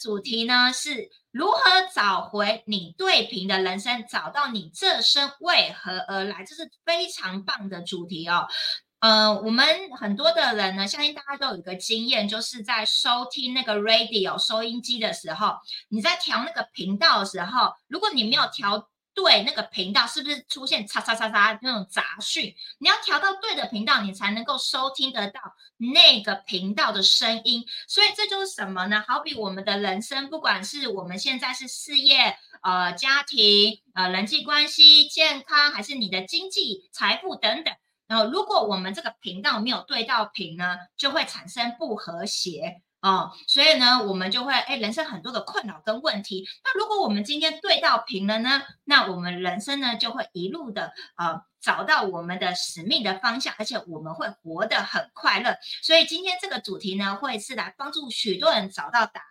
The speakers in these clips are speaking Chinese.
主题呢是如何找回你对平的人生，找到你这生为何而来，这是非常棒的主题哦。呃，我们很多的人呢，相信大家都有一个经验，就是在收听那个 radio 收音机的时候，你在调那个频道的时候，如果你没有调。对那个频道是不是出现叉叉叉叉那种杂讯？你要调到对的频道，你才能够收听得到那个频道的声音。所以这就是什么呢？好比我们的人生，不管是我们现在是事业、呃家庭、呃人际关系、健康，还是你的经济财富等等，然后如果我们这个频道没有对到频呢，就会产生不和谐。哦，所以呢，我们就会哎，人生很多的困扰跟问题。那如果我们今天对到平了呢，那我们人生呢就会一路的呃找到我们的使命的方向，而且我们会活得很快乐。所以今天这个主题呢，会是来帮助许多人找到答案。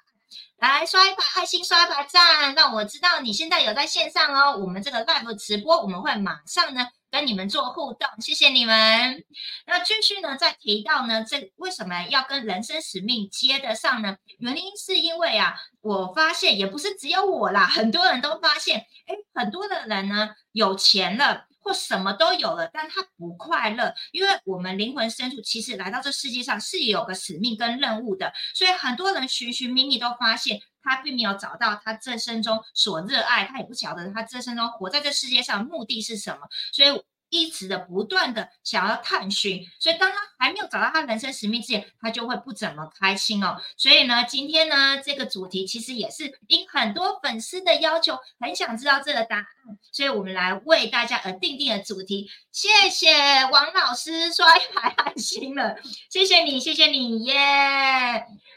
来刷一把爱心，刷一把赞，让我知道你现在有在线上哦。我们这个 live 直播，我们会马上呢。跟你们做互动，谢谢你们。那继续呢，再提到呢，这为什么要跟人生使命接得上呢？原因是因为啊，我发现也不是只有我啦，很多人都发现，哎，很多的人呢有钱了或什么都有了，但他不快乐，因为我们灵魂深处其实来到这世界上是有个使命跟任务的，所以很多人寻寻觅觅都发现。他并没有找到他这生中所热爱，他也不晓得他这生中活在这世界上目的是什么，所以一直的不断的想要探寻。所以当他还没有找到他人生使命之前，他就会不怎么开心哦。所以呢，今天呢这个主题其实也是因很多粉丝的要求，很想知道这个答案，所以我们来为大家而定定的主题。谢谢王老师刷一排爱心了，谢谢你，谢谢你耶。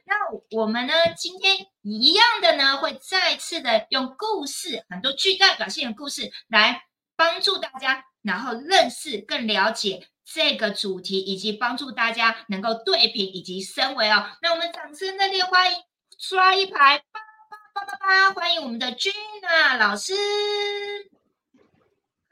那我们呢？今天一样的呢，会再次的用故事，很多具代表性的故事来帮助大家，然后认识、更了解这个主题，以及帮助大家能够对平以及升维哦。那我们掌声热烈欢迎，刷一排，叭叭叭叭叭，欢迎我们的君娜老师。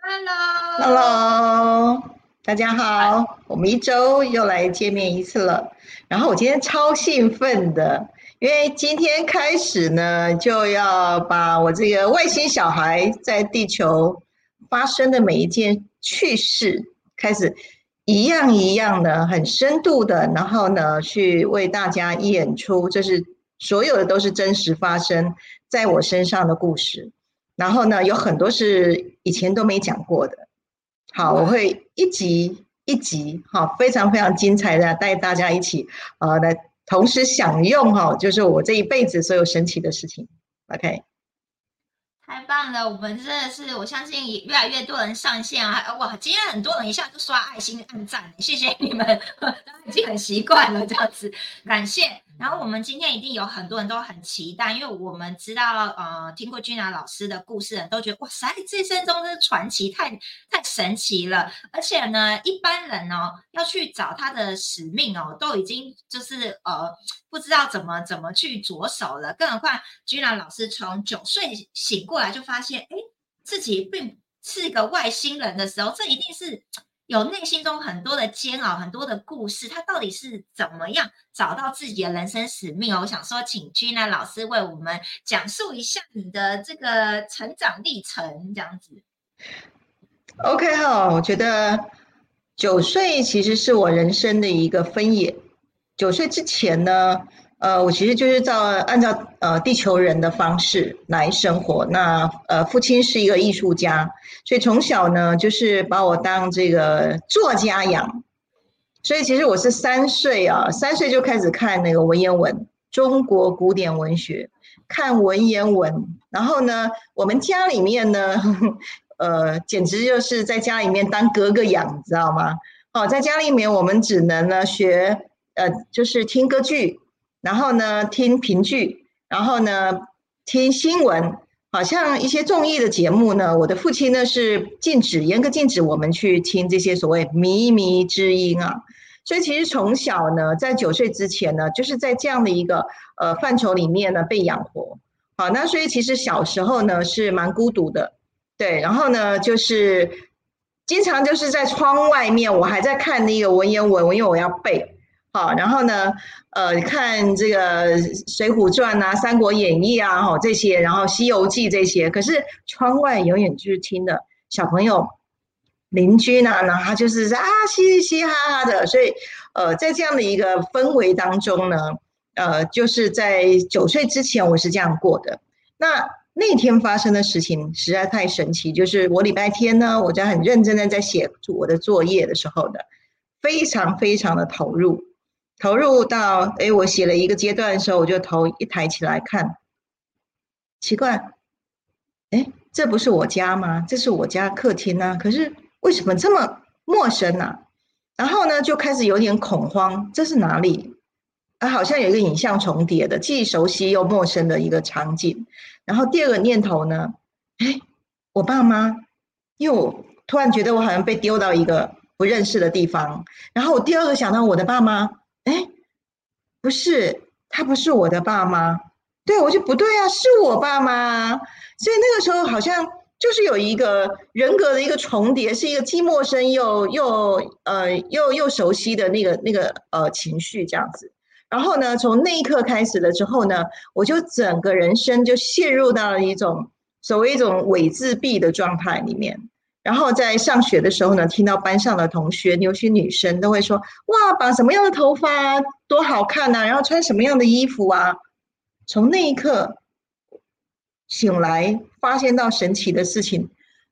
Hello，Hello。大家好，我们一周又来见面一次了。然后我今天超兴奋的，因为今天开始呢，就要把我这个外星小孩在地球发生的每一件趣事，开始一样一样的很深度的，然后呢，去为大家演出，这是所有的都是真实发生在我身上的故事。然后呢，有很多是以前都没讲过的。好，我会一集一集，好，非常非常精彩的带大家一起，呃，来同时享用哈，就是我这一辈子所有神奇的事情。OK，太棒了，我们真的是，我相信越来越多人上线啊，哇，今天很多人一下就刷爱心按赞，谢谢你们，已经很习惯了这样子，感谢。然后我们今天一定有很多人都很期待，因为我们知道，呃，听过君娜老师的故事，人都觉得哇塞，这生中的传奇太太神奇了。而且呢，一般人哦要去找他的使命哦，都已经就是呃不知道怎么怎么去着手了。更何况君娜老师从九岁醒过来就发现，哎，自己并是一个外星人的时候，这一定是。有内心中很多的煎熬，很多的故事，他到底是怎么样找到自己的人生使命？我想说，请君娜老师为我们讲述一下你的这个成长历程，这样子。OK 哈，我觉得九岁其实是我人生的一个分野。九岁之前呢？呃，我其实就是照按照呃地球人的方式来生活。那呃，父亲是一个艺术家，所以从小呢就是把我当这个作家养。所以其实我是三岁啊，三岁就开始看那个文言文，中国古典文学，看文言文。然后呢，我们家里面呢，呃，简直就是在家里面当哥哥养，你知道吗？哦，在家里面我们只能呢学呃，就是听歌剧。然后呢，听评剧，然后呢，听新闻，好像一些综艺的节目呢。我的父亲呢是禁止，严格禁止我们去听这些所谓靡靡之音啊。所以其实从小呢，在九岁之前呢，就是在这样的一个呃范畴里面呢被养活。好，那所以其实小时候呢是蛮孤独的，对。然后呢，就是经常就是在窗外面，我还在看那个文言文，因为我要背。好，然后呢，呃，看这个《水浒传》啊，《三国演义》啊，哈这些，然后《西游记》这些，可是窗外永远就是听的小朋友、邻居呢，然后就是啊嘻嘻哈哈的，所以呃，在这样的一个氛围当中呢，呃，就是在九岁之前我是这样过的。那那天发生的事情实在太神奇，就是我礼拜天呢，我在很认真的在写我的作业的时候的，非常非常的投入。投入到哎，我写了一个阶段的时候，我就头一抬起来看，奇怪，哎，这不是我家吗？这是我家客厅啊，可是为什么这么陌生呢？然后呢，就开始有点恐慌，这是哪里？啊，好像有一个影像重叠的，既熟悉又陌生的一个场景。然后第二个念头呢，哎，我爸妈，因为我突然觉得我好像被丢到一个不认识的地方。然后我第二个想到我的爸妈。哎，不是，他不是我的爸妈，对我就不对啊，是我爸妈，所以那个时候好像就是有一个人格的一个重叠，是一个既陌生又又呃又又熟悉的那个那个呃情绪这样子。然后呢，从那一刻开始了之后呢，我就整个人生就陷入到了一种所谓一种伪自闭的状态里面。然后在上学的时候呢，听到班上的同学，尤其女生都会说：“哇，绑什么样的头发多好看呐！然后穿什么样的衣服啊？”从那一刻醒来，发现到神奇的事情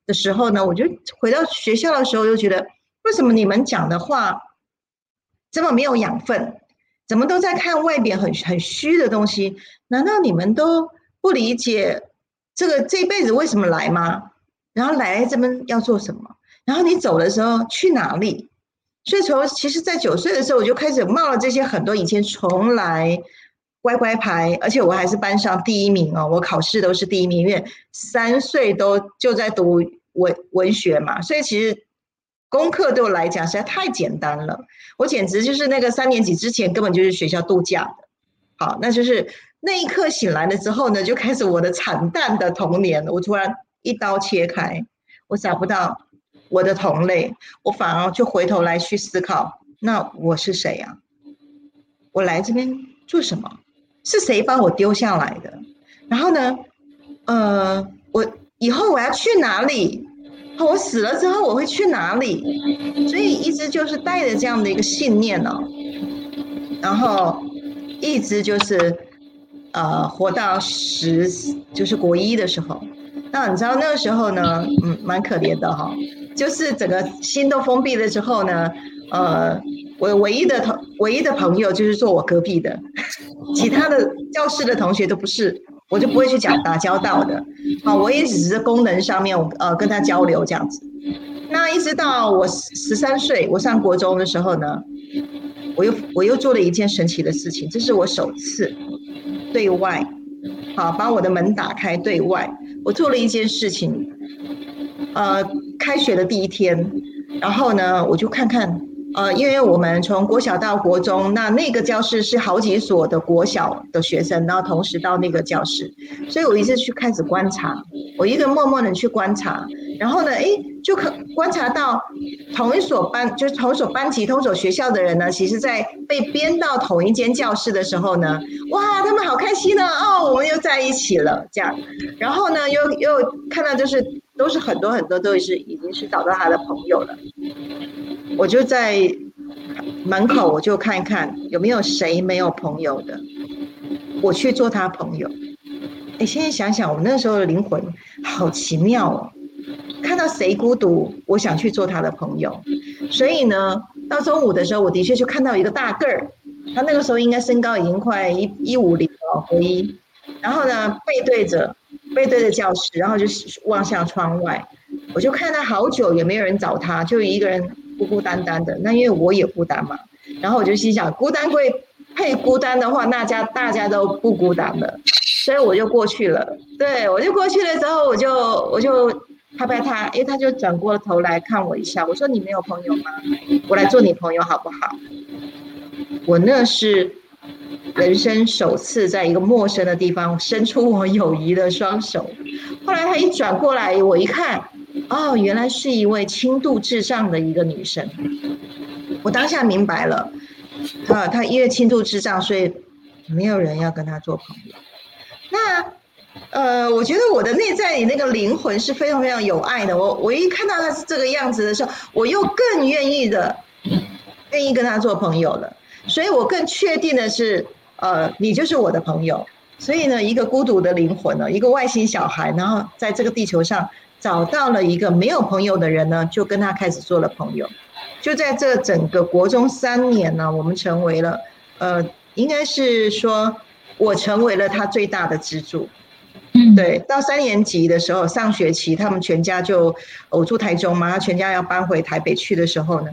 的时候呢，我就回到学校的时候，又觉得为什么你们讲的话这么没有养分？怎么都在看外边很很虚的东西？难道你们都不理解这个这辈子为什么来吗？然后来这边要做什么？然后你走的时候去哪里？所以从其实，在九岁的时候，我就开始冒了这些很多以前从来乖乖牌，而且我还是班上第一名哦，我考试都是第一名，因为三岁都就在读文文学嘛，所以其实功课对我来讲实在太简单了。我简直就是那个三年级之前根本就是学校度假的。好，那就是那一刻醒来了之后呢，就开始我的惨淡的童年。我突然。一刀切开，我找不到我的同类，我反而就回头来去思考，那我是谁呀？我来这边做什么？是谁把我丢下来的？然后呢？呃，我以后我要去哪里？我死了之后我会去哪里？所以一直就是带着这样的一个信念呢，然后一直就是呃活到十就是国一的时候。那你知道那个时候呢，嗯，蛮可怜的哈，就是整个心都封闭了之后呢，呃，我唯一的同唯一的朋友就是坐我隔壁的，其他的教室的同学都不是，我就不会去讲打交道的，啊，我也只是功能上面我呃跟他交流这样子。那一直到我十三岁，我上国中的时候呢，我又我又做了一件神奇的事情，这是我首次对外，好把我的门打开对外。我做了一件事情，呃，开学的第一天，然后呢，我就看看，呃，因为我们从国小到国中，那那个教室是好几所的国小的学生，然后同时到那个教室，所以我一直去开始观察，我一个默默的去观察，然后呢，哎，就可观察到同一所班，就是同一所班级、同一所学校的人呢，其实在被编到同一间教室的时候呢，哇，他们好开心呢，哦，我们又在一起了，这样，然后呢，又又看到就是都是很多很多都是已经是找到他的朋友了，我就在门口我就看一看有没有谁没有朋友的，我去做他朋友。哎，现在想想，我那时候的灵魂好奇妙哦。看到谁孤独，我想去做他的朋友。所以呢，到中午的时候，我的确就看到一个大个儿，他那个时候应该身高已经快一一五零了，回一。然后呢，背对着背对着教室，然后就望向窗外。我就看他好久，也没有人找他，就一个人孤孤单单的。那因为我也孤单嘛，然后我就心想，孤单会配孤单的话，那家大家都不孤单了。所以我就过去了。对我就过去了之后，我就我就。拍拍他，哎，他就转过头来看我一下。我说：“你没有朋友吗？我来做你朋友好不好？”我那是人生首次在一个陌生的地方伸出我友谊的双手。后来他一转过来，我一看，哦，原来是一位轻度智障的一个女生。我当下明白了，啊，她因为轻度智障，所以没有人要跟她做朋友。那呃，我觉得我的内在里那个灵魂是非常非常有爱的。我我一看到她是这个样子的时候，我又更愿意的愿意跟她做朋友了。所以我更确定的是，呃，你就是我的朋友。所以呢，一个孤独的灵魂呢，一个外星小孩，然后在这个地球上找到了一个没有朋友的人呢，就跟他开始做了朋友。就在这整个国中三年呢，我们成为了，呃，应该是说，我成为了他最大的支柱。嗯，对。到三年级的时候，上学期他们全家就我住台中嘛，他全家要搬回台北去的时候呢，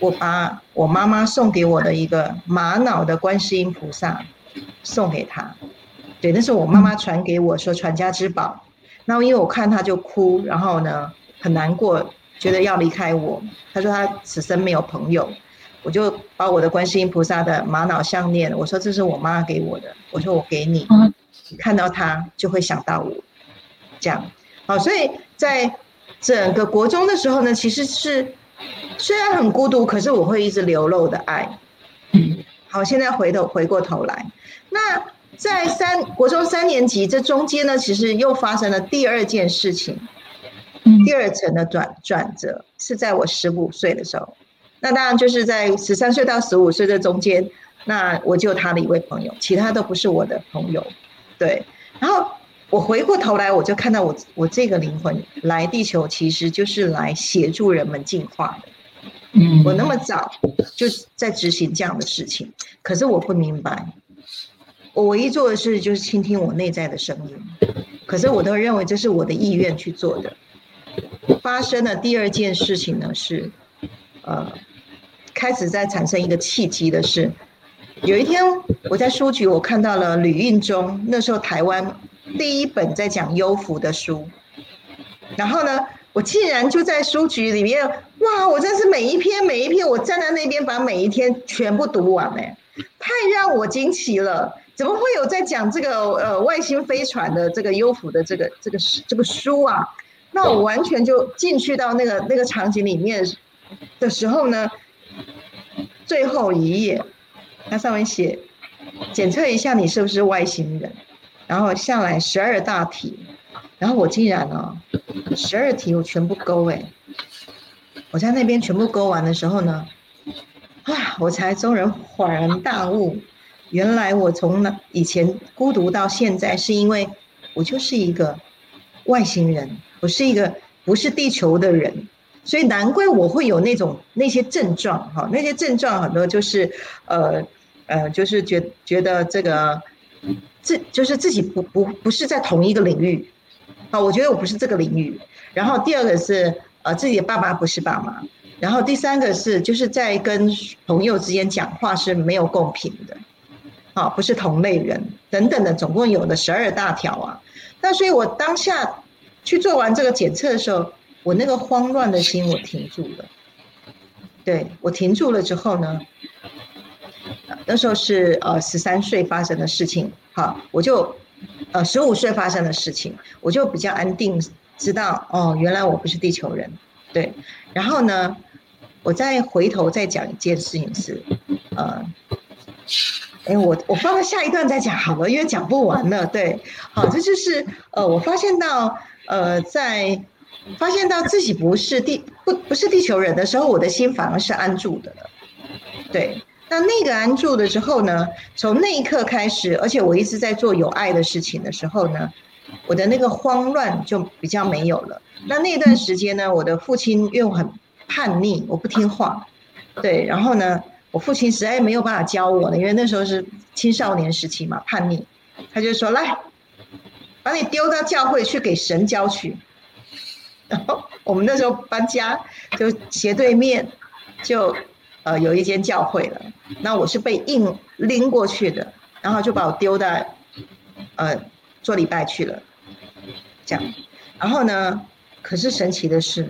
我把我妈妈送给我的一个玛瑙的观世音菩萨送给他。对，那是我妈妈传给我说传家之宝。然后因为我看他就哭，然后呢很难过，觉得要离开我。他说他此生没有朋友，我就把我的观世音菩萨的玛瑙项链，我说这是我妈给我的，我说我给你，看到他就会想到我，这样。好，所以在整个国中的时候呢，其实是虽然很孤独，可是我会一直流露的爱。好，现在回头回过头来，那。在三国中三年级这中间呢，其实又发生了第二件事情，第二层的转转折是在我十五岁的时候。那当然就是在十三岁到十五岁这中间，那我就他的一位朋友，其他都不是我的朋友。对，然后我回过头来，我就看到我我这个灵魂来地球，其实就是来协助人们进化的。嗯，我那么早就在执行这样的事情，可是我不明白。我唯一做的事就是倾听我内在的声音，可是我都认为这是我的意愿去做的。发生的第二件事情呢是，呃，开始在产生一个契机的是，有一天我在书局我看到了吕运中那时候台湾第一本在讲优福的书，然后呢，我竟然就在书局里面，哇！我真是每一篇每一篇，我站在那边把每一天全部读完哎，太让我惊奇了。怎么会有在讲这个呃外星飞船的这个优抚的这个这个这个书啊？那我完全就进去到那个那个场景里面的时候呢，最后一页，它上面写检测一下你是不是外星人，然后下来十二大题，然后我竟然呢十二题我全部勾哎，我在那边全部勾完的时候呢，啊，我才终于恍然大悟。原来我从那以前孤独到现在，是因为我就是一个外星人，我是一个不是地球的人，所以难怪我会有那种那些症状哈，那些症状很多就是呃呃，就是觉觉得这个自就是自己不不不是在同一个领域啊，我觉得我不是这个领域。然后第二个是呃自己的爸爸不是爸妈，然后第三个是就是在跟朋友之间讲话是没有共频的。啊，不是同类人等等的，总共有的十二大条啊。那所以我当下去做完这个检测的时候，我那个慌乱的心我停住了。对我停住了之后呢，那时候是呃十三岁发生的事情，好，我就呃十五岁发生的事情，我就比较安定，知道哦，原来我不是地球人。对，然后呢，我再回头再讲一件事情是，呃。哎，我我放到下一段再讲好了，因为讲不完了。对，好，这就是呃，我发现到呃，在发现到自己不是地不不是地球人的时候，我的心反而是安住的。对，那那个安住的时候呢，从那一刻开始，而且我一直在做有爱的事情的时候呢，我的那个慌乱就比较没有了。那那段时间呢，我的父亲又很叛逆，我不听话，对，然后呢。我父亲实在没有办法教我了，因为那时候是青少年时期嘛，叛逆。他就说：“来，把你丢到教会去给神教去。”然后我们那时候搬家，就斜对面就呃有一间教会了。那我是被硬拎过去的，然后就把我丢在呃做礼拜去了。这样，然后呢？可是神奇的是，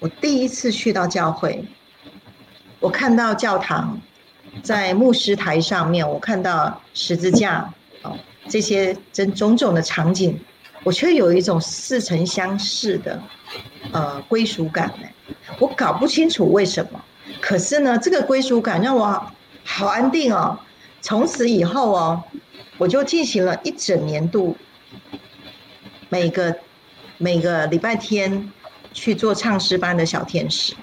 我第一次去到教会。我看到教堂，在牧师台上面，我看到十字架，哦，这些真种种的场景，我却有一种似曾相识的，呃，归属感呢。我搞不清楚为什么，可是呢，这个归属感让我好安定哦。从此以后哦，我就进行了一整年度，每个每个礼拜天去做唱诗班的小天使。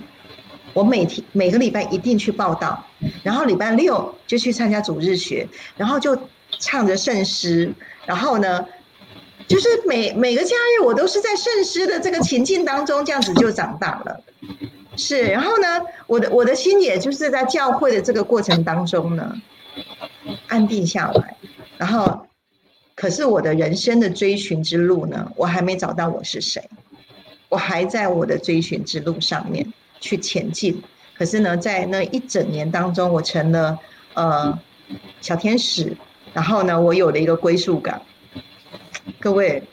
我每天每个礼拜一定去报道，然后礼拜六就去参加主日学，然后就唱着圣诗，然后呢，就是每每个假日我都是在圣诗的这个情境当中，这样子就长大了。是，然后呢，我的我的心也就是在教会的这个过程当中呢，安定下来，然后，可是我的人生的追寻之路呢，我还没找到我是谁，我还在我的追寻之路上面。去前进，可是呢，在那一整年当中，我成了呃小天使，然后呢，我有了一个归属感。各位，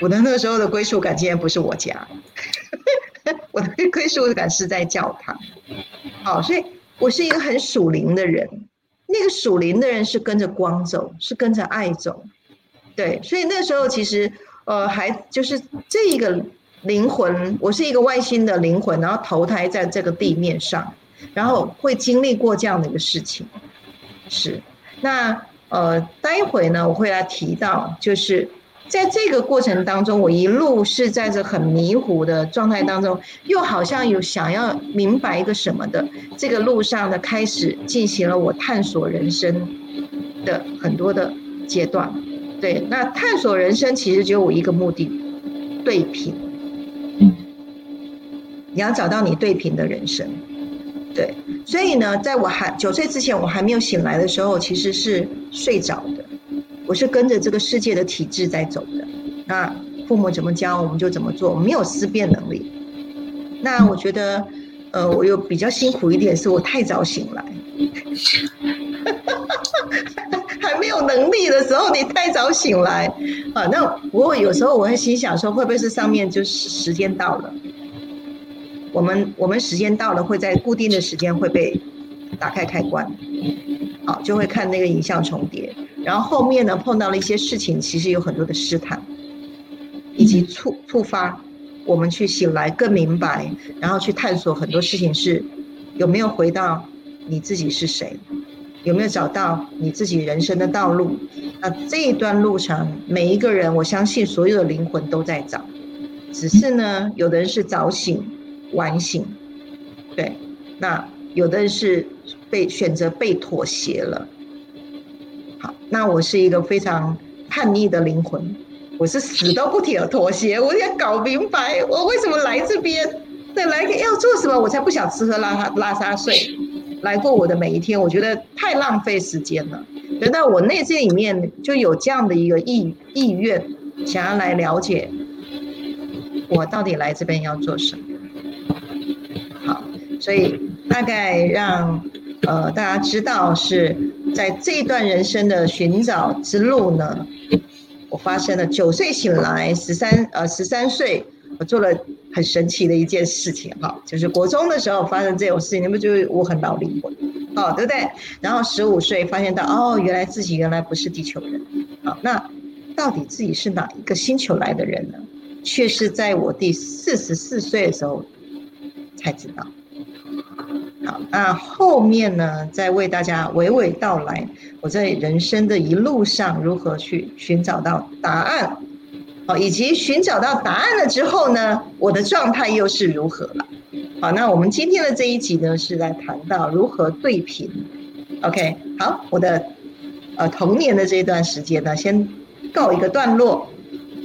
我的那个时候的归属感，竟然不是我家，我的归属感是在教堂。好，所以我是一个很属灵的人。那个属灵的人是跟着光走，是跟着爱走。对，所以那时候其实呃，还就是这一个。灵魂，我是一个外星的灵魂，然后投胎在这个地面上，然后会经历过这样的一个事情。是，那呃，待会呢，我会来提到，就是在这个过程当中，我一路是在这很迷糊的状态当中，又好像有想要明白一个什么的这个路上呢，开始进行了我探索人生的很多的阶段。对，那探索人生其实只有我一个目的，对平。你要找到你对平的人生，对，所以呢，在我还九岁之前，我还没有醒来的时候，其实是睡着的。我是跟着这个世界的体制在走的。那父母怎么教，我们就怎么做，我没有思辨能力。那我觉得，呃，我又比较辛苦一点，是我太早醒来，还没有能力的时候，你太早醒来啊。那我有时候我会心想说，会不会是上面就是时间到了？我们我们时间到了，会在固定的时间会被打开开关，好，就会看那个影像重叠。然后后面呢，碰到了一些事情，其实有很多的试探，以及触触发我们去醒来更明白，然后去探索很多事情是有没有回到你自己是谁，有没有找到你自己人生的道路。那这一段路程，每一个人，我相信所有的灵魂都在找，只是呢，有的人是早醒。完醒，对，那有的人是被选择被妥协了。好，那我是一个非常叛逆的灵魂，我是死都不妥妥协，我要搞明白我为什么来这边，对，来要做什么，我才不想吃喝拉撒拉撒睡，来过我的每一天，我觉得太浪费时间了。等到我内心里面就有这样的一个意意愿，想要来了解我到底来这边要做什么。所以大概让呃大家知道是在这一段人生的寻找之路呢，我发生了九岁醒来，十三呃十三岁我做了很神奇的一件事情哈，就是国中的时候发生这种事情，你们就是我很老灵魂，哦对不对？然后十五岁发现到哦原来自己原来不是地球人，好那到底自己是哪一个星球来的人呢？却是在我第四十四岁的时候才知道。好，那后面呢，再为大家娓娓道来，我在人生的一路上如何去寻找到答案，好，以及寻找到答案了之后呢，我的状态又是如何了？好，那我们今天的这一集呢，是来谈到如何对频。OK，好，我的呃童年的这一段时间呢，先告一个段落，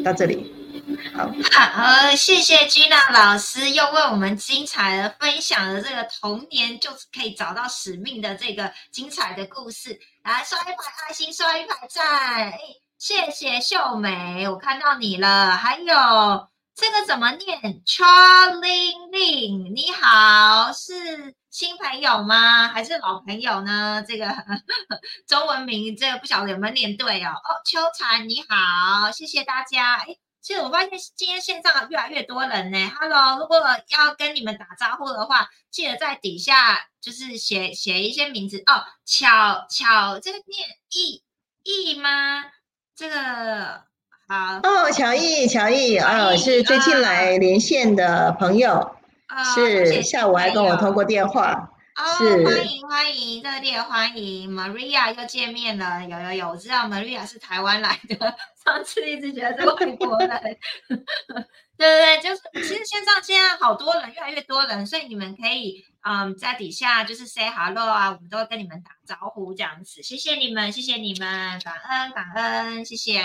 到这里。好，好，谢谢 Gina 老师又为我们精彩的分享了这个童年就是可以找到使命的这个精彩的故事。来刷一排爱心，刷一排赞。哎，谢谢秀美，我看到你了。还有这个怎么念？Charlie Lin，你好，是新朋友吗？还是老朋友呢？这个 中文名这个不晓得有没有念对哦。哦，秋蝉你好，谢谢大家。哎。其实我发现今天线上越来越多人呢。Hello，如果要跟你们打招呼的话，记得在底下就是写写一些名字哦。巧巧，这个念易易吗？这个好哦，乔毅，乔毅啊，是最近来连线的朋友，是下午还跟我通过电话。是欢迎欢迎，热烈欢迎，Maria 又见面了。有有有，我知道 Maria 是台湾来的，上次一直觉得是外国人。对对对，就是其实线上现在好多人，越来越多人，所以你们可以嗯在底下就是 say hello 啊，我们都会跟你们打招呼这样子。谢谢你们，谢谢你们，感恩感恩，谢谢。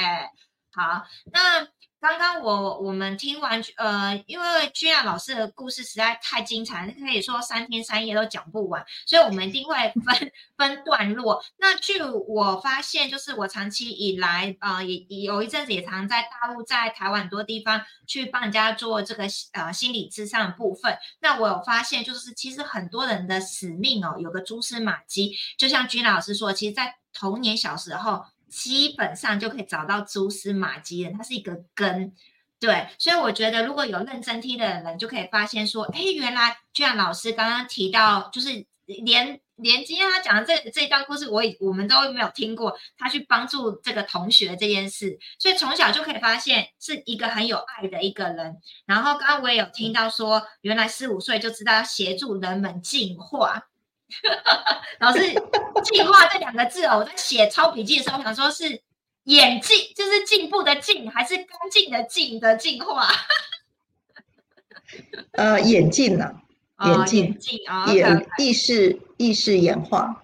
好，那。刚刚我我们听完，呃，因为君雅老师的故事实在太精彩，可以说三天三夜都讲不完，所以我们一定会分 分段落。那据我发现，就是我长期以来，呃，也有一阵子也常在大陆、在台湾很多地方去帮人家做这个呃心理智商部分。那我有发现，就是其实很多人的使命哦，有个蛛丝马迹，就像君老师说，其实，在童年小时候。基本上就可以找到蛛丝马迹的，它是一个根，对，所以我觉得如果有认真听的人，就可以发现说，哎，原来就像老师刚刚提到，就是连连今天他讲的这这一段故事，我我们都没有听过，他去帮助这个同学这件事，所以从小就可以发现是一个很有爱的一个人。然后刚刚我也有听到说，原来四五岁就知道协助人们进化。老师，进化这两个字哦，我在写抄笔记的时候，想说是演进，就是进步的进，还是干净的净的进化？呃，演进呢？演进，演意识意识演化。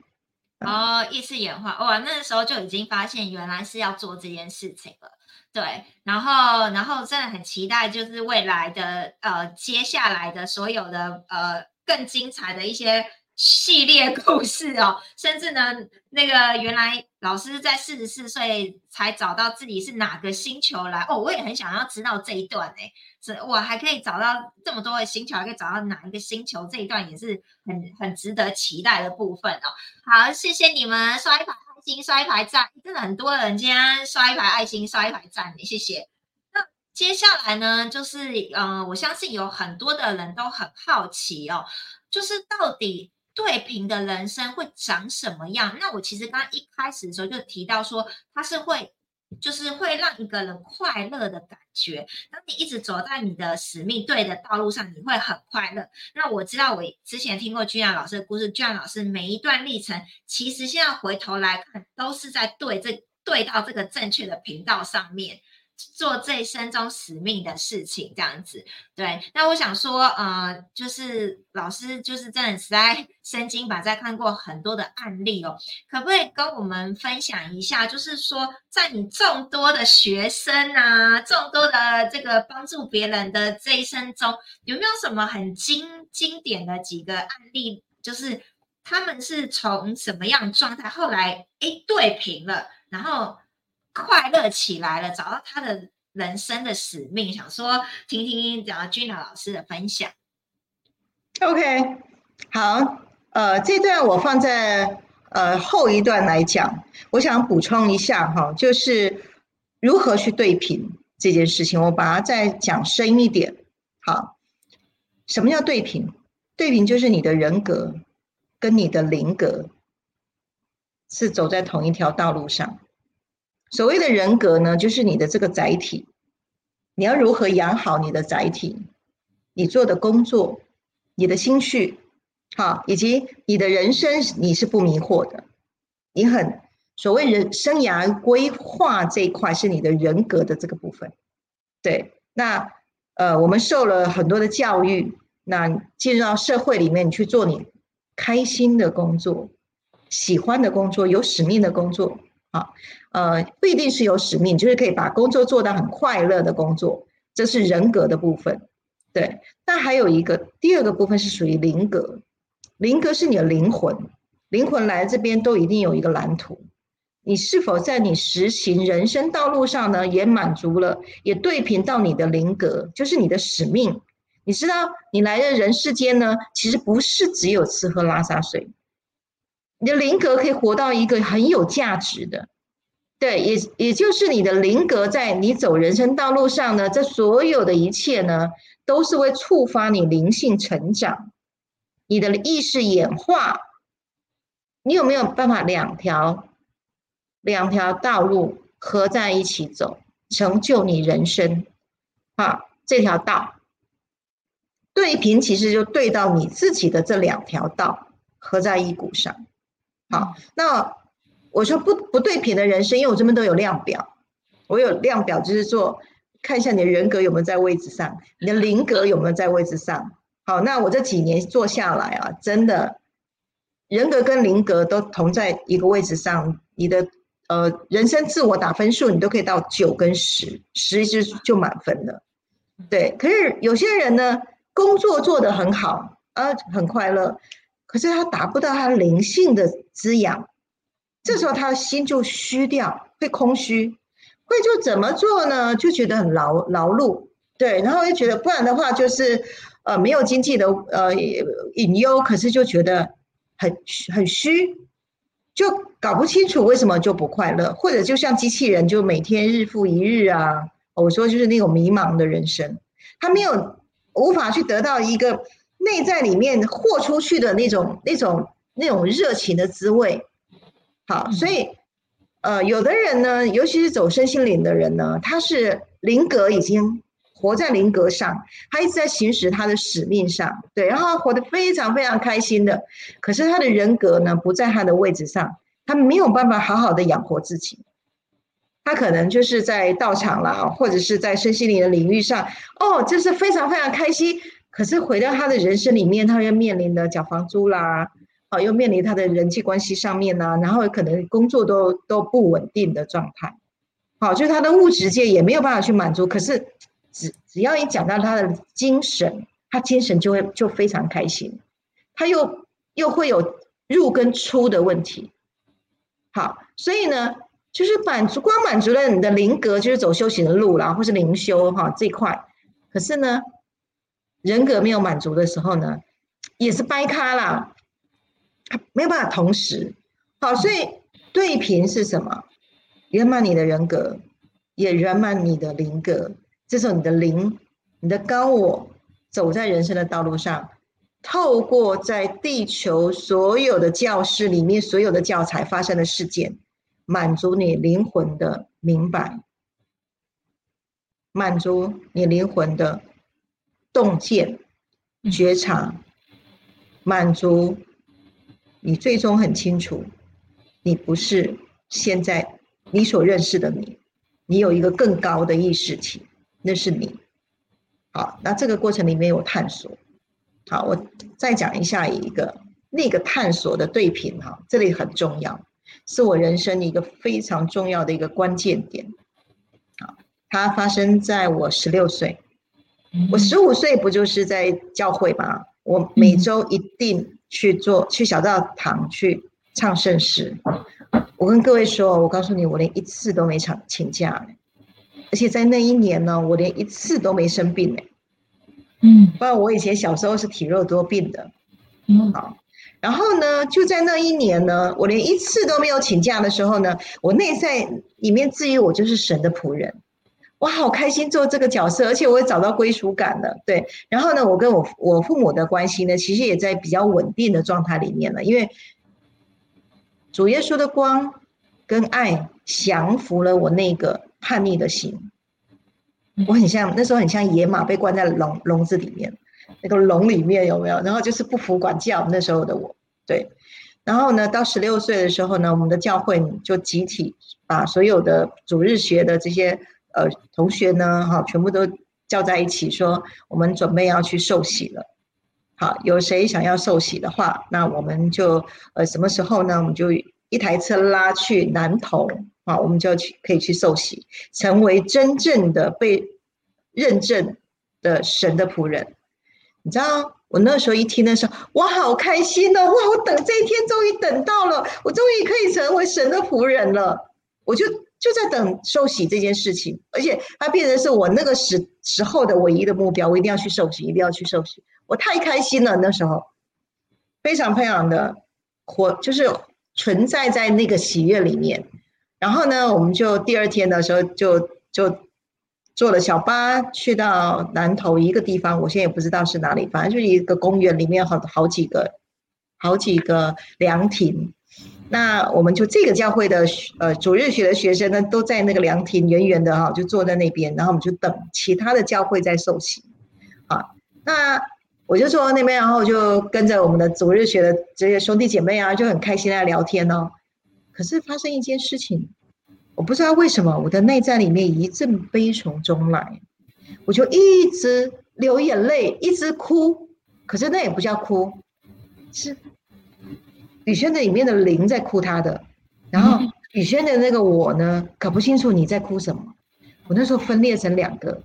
哦，意识演化，哇，那时候就已经发现原来是要做这件事情了。对，然后，然后真的很期待，就是未来的呃，接下来的所有的呃，更精彩的一些。系列故事哦，甚至呢，那个原来老师在四十四岁才找到自己是哪个星球来哦，我也很想要知道这一段哎，是我还可以找到这么多的星球，还可以找到哪一个星球，这一段也是很很值得期待的部分哦。好，谢谢你们刷一排爱心，刷一排赞，真的很多人今天刷一排爱心，刷一排赞，谢谢。那接下来呢，就是嗯，我相信有很多的人都很好奇哦，就是到底。对平的人生会长什么样？那我其实刚刚一开始的时候就提到说，它是会，就是会让一个人快乐的感觉。当你一直走在你的使命对的道路上，你会很快乐。那我知道，我之前听过君阳老师的故事，君阳老师每一段历程，其实现在回头来看，都是在对这对到这个正确的频道上面。做这一生中使命的事情，这样子，对。那我想说，呃，就是老师就是真的实在身经百战，看过很多的案例哦，可不可以跟我们分享一下？就是说，在你众多的学生啊，众多的这个帮助别人的这一生中，有没有什么很经经典的几个案例？就是他们是从什么样状态，后来哎对平了，然后。快乐起来了，找到他的人生的使命，想说听听讲君娜老师的分享。OK，好，呃，这段我放在呃后一段来讲，我想补充一下哈，就是如何去对平这件事情，我把它再讲深一点。好，什么叫对平？对平就是你的人格跟你的灵格是走在同一条道路上。所谓的人格呢，就是你的这个载体，你要如何养好你的载体？你做的工作，你的心绪，好，以及你的人生，你是不迷惑的。你很所谓人生涯规划这一块，是你的人格的这个部分。对，那呃，我们受了很多的教育，那进入到社会里面，你去做你开心的工作、喜欢的工作、有使命的工作。啊，呃，不一定是有使命，就是可以把工作做到很快乐的工作，这是人格的部分。对，那还有一个第二个部分是属于灵格，灵格是你的灵魂，灵魂来这边都一定有一个蓝图。你是否在你实行人生道路上呢，也满足了，也对平到你的灵格，就是你的使命。你知道，你来的人世间呢，其实不是只有吃喝拉撒睡。你的灵格可以活到一个很有价值的，对，也也就是你的灵格在你走人生道路上呢，这所有的一切呢，都是会触发你灵性成长，你的意识演化。你有没有办法两条两条道路合在一起走，成就你人生？啊，这条道对平其实就对到你自己的这两条道。合在一股上。好，那我说不不对平的人生，因为我这边都有量表，我有量表就是做看一下你的人格有没有在位置上，你的灵格有没有在位置上。好，那我这几年做下来啊，真的人格跟灵格都同在一个位置上，你的呃人生自我打分数，你都可以到九跟十，十就就满分了。对，可是有些人呢，工作做得很好，啊，很快乐，可是他达不到他灵性的滋养，这时候他的心就虚掉，会空虚，会就怎么做呢？就觉得很劳劳碌，对，然后又觉得不然的话就是呃没有经济的呃隐忧，可是就觉得很很虚，就搞不清楚为什么就不快乐，或者就像机器人，就每天日复一日啊。我说就是那种迷茫的人生，他没有无法去得到一个内在里面豁出去的那种、那种、那种热情的滋味。好，所以呃，有的人呢，尤其是走身心灵的人呢，他是灵格已经活在灵格上，他一直在行使他的使命上，对，然后活得非常非常开心的。可是他的人格呢，不在他的位置上，他没有办法好好的养活自己。他可能就是在道场啦，或者是在身心灵的领域上，哦，这是非常非常开心。可是回到他的人生里面，他又面临的缴房租啦，啊，又面临他的人际关系上面呢，然后可能工作都都不稳定的状态。好，就是他的物质界也没有办法去满足。可是只只要一讲到他的精神，他精神就会就非常开心。他又又会有入跟出的问题。好，所以呢。就是满足，光满足了你的灵格，就是走修行的路啦，或是灵修哈这块。可是呢，人格没有满足的时候呢，也是掰开啦，没有办法同时。好，所以对平是什么？圆满你的人格，也圆满你的灵格。这时候你的灵，你的高我，走在人生的道路上，透过在地球所有的教室里面所有的教材发生的事件。满足你灵魂的明白，满足你灵魂的洞见、觉察，满足你最终很清楚，你不是现在你所认识的你，你有一个更高的意识体，那是你。好，那这个过程里面有探索。好，我再讲一下一个那个探索的对频哈，这里很重要。是我人生一个非常重要的一个关键点，好，它发生在我十六岁，我十五岁不就是在教会吗？我每周一定去做去小教堂去唱圣诗。我跟各位说，我告诉你，我连一次都没请请假，而且在那一年呢，我连一次都没生病呢。嗯，不然我以前小时候是体弱多病的。嗯，好。然后呢，就在那一年呢，我连一次都没有请假的时候呢，我内在里面至于我就是神的仆人，我好开心做这个角色，而且我也找到归属感了。对，然后呢，我跟我我父母的关系呢，其实也在比较稳定的状态里面了，因为主耶稣的光跟爱降服了我那个叛逆的心，我很像那时候很像野马被关在笼笼子里面。那个笼里面有没有？然后就是不服管教，那时候的我，对。然后呢，到十六岁的时候呢，我们的教会就集体把所有的主日学的这些呃同学呢，哈，全部都叫在一起，说我们准备要去受洗了。好，有谁想要受洗的话，那我们就呃什么时候呢？我们就一台车拉去南投啊，我们就去可以去受洗，成为真正的被认证的神的仆人。你知道，我那时候一听的时候，我好开心哦！哇，我等这一天终于等到了，我终于可以成为神的仆人了。我就就在等受洗这件事情，而且它变成是我那个时时候的唯一的目标，我一定要去受洗，一定要去受洗。我太开心了，那时候非常非常的活，就是存在在那个喜悦里面。然后呢，我们就第二天的时候就就。坐了小巴去到南头一个地方，我现在也不知道是哪里，反正就是一个公园里面好好几个好几个凉亭。那我们就这个教会的呃主日学的学生呢，都在那个凉亭远远的哈，就坐在那边，然后我们就等其他的教会在受洗。啊，那我就坐到那边，然后就跟着我们的主日学的这些兄弟姐妹啊，就很开心在聊天哦。可是发生一件事情，我不知道为什么我的内在里面一阵悲从中来，我就一直流眼泪，一直哭。可是那也不叫哭，是宇轩的里面的灵在哭他的，然后宇轩的那个我呢，搞不清楚你在哭什么。我那时候分裂成两个，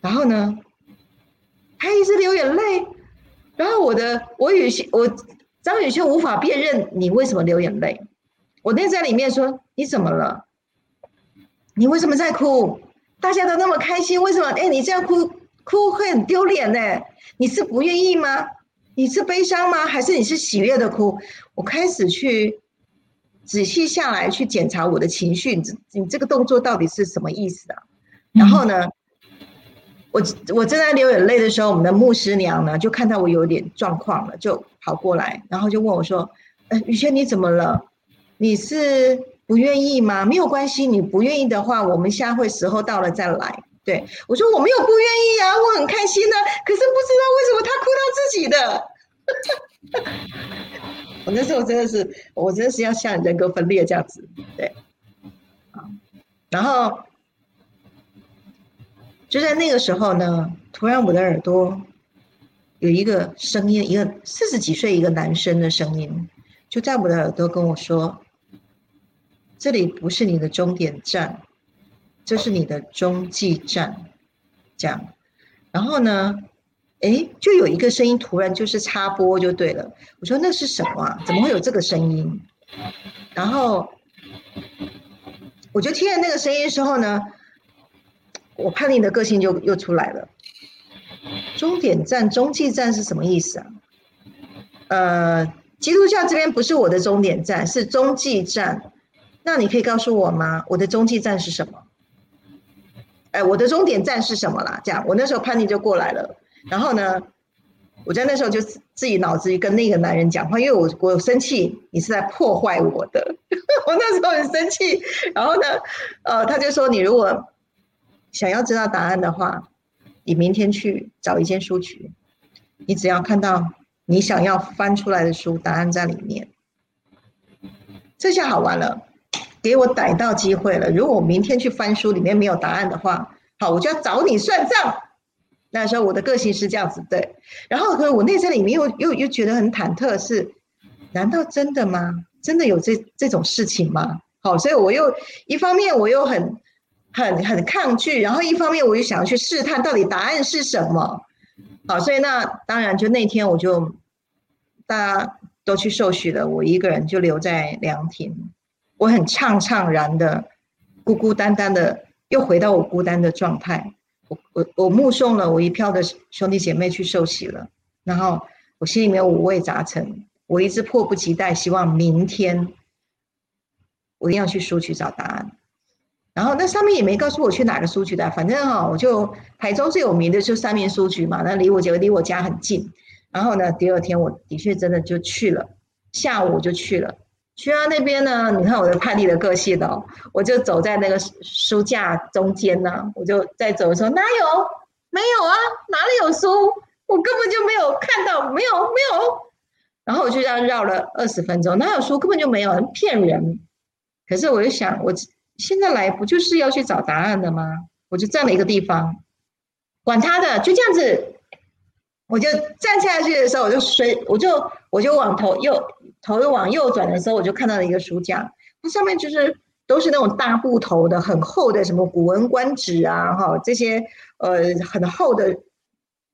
然后呢，他一直流眼泪。然后我的我宇轩我张宇轩无法辨认你为什么流眼泪，我内在里面说你怎么了？你为什么在哭？大家都那么开心，为什么？哎，你这样哭哭会很丢脸呢？你是不愿意吗？你是悲伤吗？还是你是喜悦的哭？我开始去仔细下来去检查我的情绪，你你这个动作到底是什么意思啊？然后呢？我我正在流眼泪的时候，我们的牧师娘呢就看到我有点状况了，就跑过来，然后就问我说：“呃，雨轩你怎么了？你是不愿意吗？没有关系，你不愿意的话，我们下会时候到了再来。”对我说：“我没有不愿意啊，我很开心的，可是不知道为什么他哭到自己的。”我那时候真的是，我真的是要像人格分裂这样子，对，然后。就在那个时候呢，突然我的耳朵有一个声音，一个四十几岁一个男生的声音，就在我的耳朵跟我说：“这里不是你的终点站，这是你的中继站。”这样，然后呢，哎，就有一个声音突然就是插播就对了。我说那是什么啊？怎么会有这个声音？然后我就听见那个声音的时候呢。我叛逆的个性就又出来了。终点站、中继站是什么意思啊？呃，基督教这边不是我的终点站，是中继站。那你可以告诉我吗？我的中继站是什么？哎，我的终点站是什么啦？这样，我那时候叛逆就过来了。然后呢，我在那时候就自己脑子里跟那个男人讲话，因为我我生气，你是在破坏我的。我那时候很生气。然后呢，呃，他就说你如果。想要知道答案的话，你明天去找一间书局，你只要看到你想要翻出来的书，答案在里面。这下好玩了，给我逮到机会了。如果我明天去翻书里面没有答案的话，好，我就要找你算账。那时候我的个性是这样子，对。然后可我内在里面又又又觉得很忐忑，是难道真的吗？真的有这这种事情吗？好，所以我又一方面我又很。很很抗拒，然后一方面我又想要去试探到底答案是什么，好，所以那当然就那天我就大家都去受许了，我一个人就留在凉亭，我很怅怅然的，孤孤单单的又回到我孤单的状态，我我我目送了我一票的兄弟姐妹去受洗了，然后我心里面五味杂陈，我一直迫不及待，希望明天我一定要去书局找答案。然后那上面也没告诉我去哪个书局的，反正哈，我就台中最有名的就三面书局嘛，那离我家离我家很近。然后呢，第二天我的确真的就去了，下午我就去了。去到那边呢，你看我的叛逆的个性哦，我就走在那个书架中间呢，我就在走的时候哪有？没有啊，哪里有书？我根本就没有看到，没有没有。然后我就这样绕了二十分钟，哪有书？根本就没有，骗人。可是我就想我。现在来不就是要去找答案的吗？我就站了一个地方，管他的，就这样子，我就站下去的时候，我就随我就我就往头右头又往右转的时候，我就看到了一个书架，它上面就是都是那种大布头的，很厚的，什么《古文观止》啊，哈，这些呃很厚的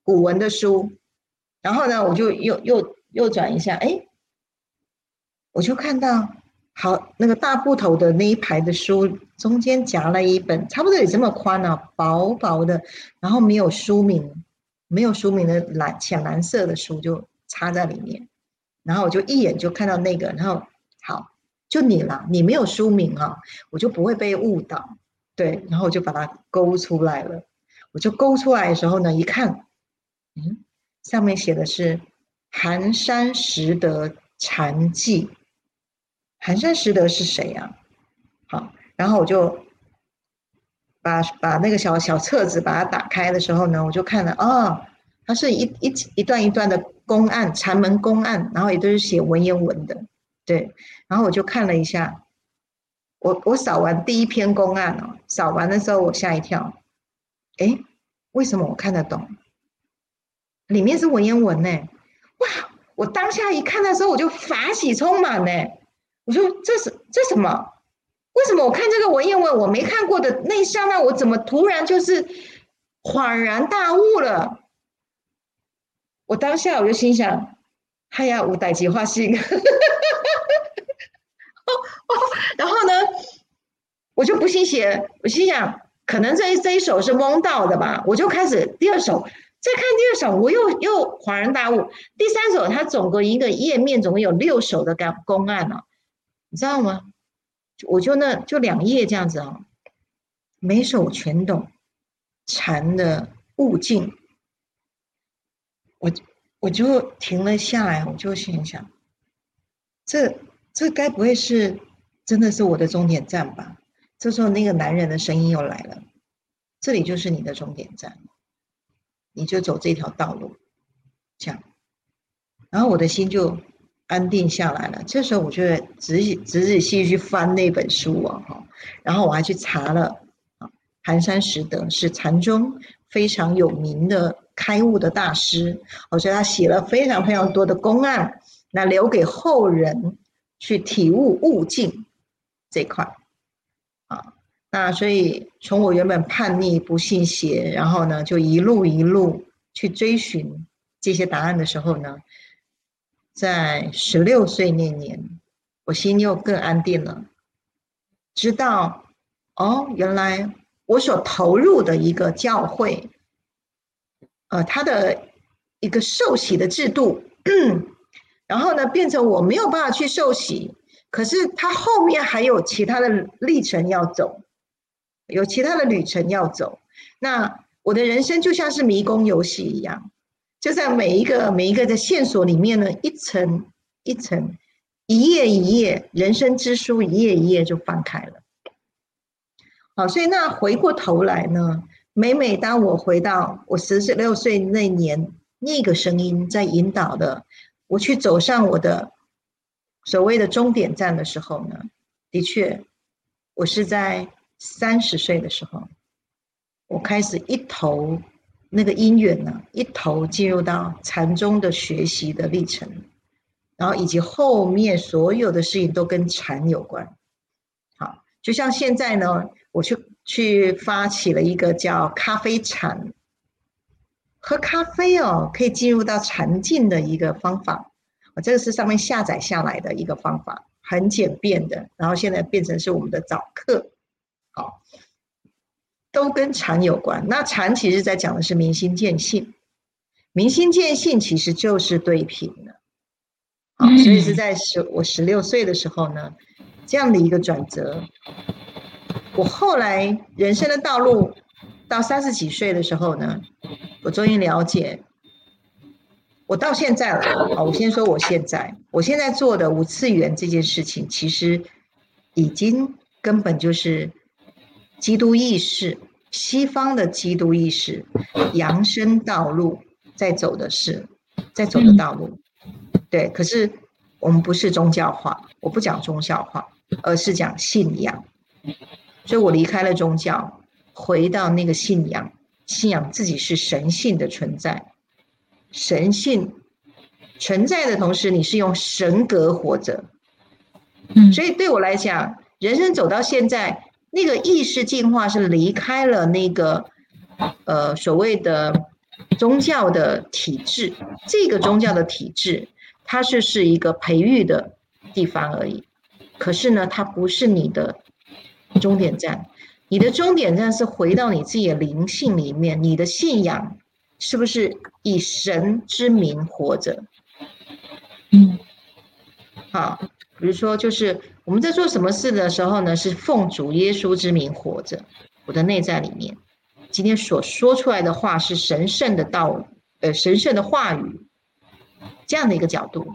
古文的书。然后呢，我就右右右转一下，哎，我就看到。好，那个大布头的那一排的书中间夹了一本，差不多也这么宽呢，薄薄的，然后没有书名，没有书名的蓝浅蓝色的书就插在里面，然后我就一眼就看到那个，然后好，就你了，你没有书名啊，我就不会被误导，对，然后我就把它勾出来了，我就勾出来的时候呢，一看，嗯，上面写的是《寒山拾得禅记》。寒山拾得是谁呀？好，然后我就把把那个小小册子把它打开的时候呢，我就看了啊，它是一一一段一段的公案，禅门公案，然后也都是写文言文的，对。然后我就看了一下，我我扫完第一篇公案哦，扫完的时候我吓一跳，哎，为什么我看得懂？里面是文言文呢，哇！我当下一看的时候，我就法喜充满呢。我说这是这什么？为什么我看这个文言文我没看过的那一刹那，我怎么突然就是恍然大悟了？我当下我就心想：嗨呀，无代计划性。然后呢，我就不信邪，我心想可能这一这一首是蒙到的吧，我就开始第二首。再看第二首，我又又恍然大悟。第三首，它总共一个页面总共有六首的公公案呢，你知道吗？我就那就两页这样子啊，每首全懂禅的悟境，我我就停了下来，我就心想，这这该不会是真的是我的终点站吧？这时候那个男人的声音又来了，这里就是你的终点站。你就走这条道路，这样，然后我的心就安定下来了。这时候，我就仔细、仔仔细细去翻那本书啊，哈，然后我还去查了，寒山拾得是禅宗非常有名的开悟的大师，我觉得他写了非常非常多的公案，那留给后人去体悟悟境这块啊。那所以，从我原本叛逆、不信邪，然后呢，就一路一路去追寻这些答案的时候呢，在十六岁那年，我心又更安定了，知道哦，原来我所投入的一个教会，呃，他的一个受洗的制度，然后呢，变成我没有办法去受洗，可是他后面还有其他的历程要走。有其他的旅程要走，那我的人生就像是迷宫游戏一样，就在每一个每一个的线索里面呢，一层一层，一页一页，人生之书一页一页就翻开了。好，所以那回过头来呢，每每当我回到我十六岁那年，那个声音在引导的我去走上我的所谓的终点站的时候呢，的确，我是在。三十岁的时候，我开始一头那个因缘呢，一头进入到禅宗的学习的历程，然后以及后面所有的事情都跟禅有关。好，就像现在呢，我去去发起了一个叫咖啡禅，喝咖啡哦，可以进入到禅境的一个方法。我这个是上面下载下来的一个方法，很简便的，然后现在变成是我们的早课。好，都跟禅有关。那禅其实在讲的是明心见性，明心见性其实就是对平的。好，所以是在十我十六岁的时候呢，这样的一个转折。我后来人生的道路到三十几岁的时候呢，我终于了解，我到现在了。好，我先说我现在，我现在做的五次元这件事情，其实已经根本就是。基督意识，西方的基督意识，扬升道路在走的是，在走的道路，对。可是我们不是宗教化，我不讲宗教化，而是讲信仰。所以我离开了宗教，回到那个信仰，信仰自己是神性的存在，神性存在的同时，你是用神格活着。所以对我来讲，人生走到现在。那个意识进化是离开了那个，呃，所谓的宗教的体制。这个宗教的体制，它是是一个培育的地方而已。可是呢，它不是你的终点站。你的终点站是回到你自己的灵性里面。你的信仰是不是以神之名活着？嗯，好。比如说，就是我们在做什么事的时候呢，是奉主耶稣之名活着。我的内在里面，今天所说出来的话是神圣的道，呃，神圣的话语，这样的一个角度，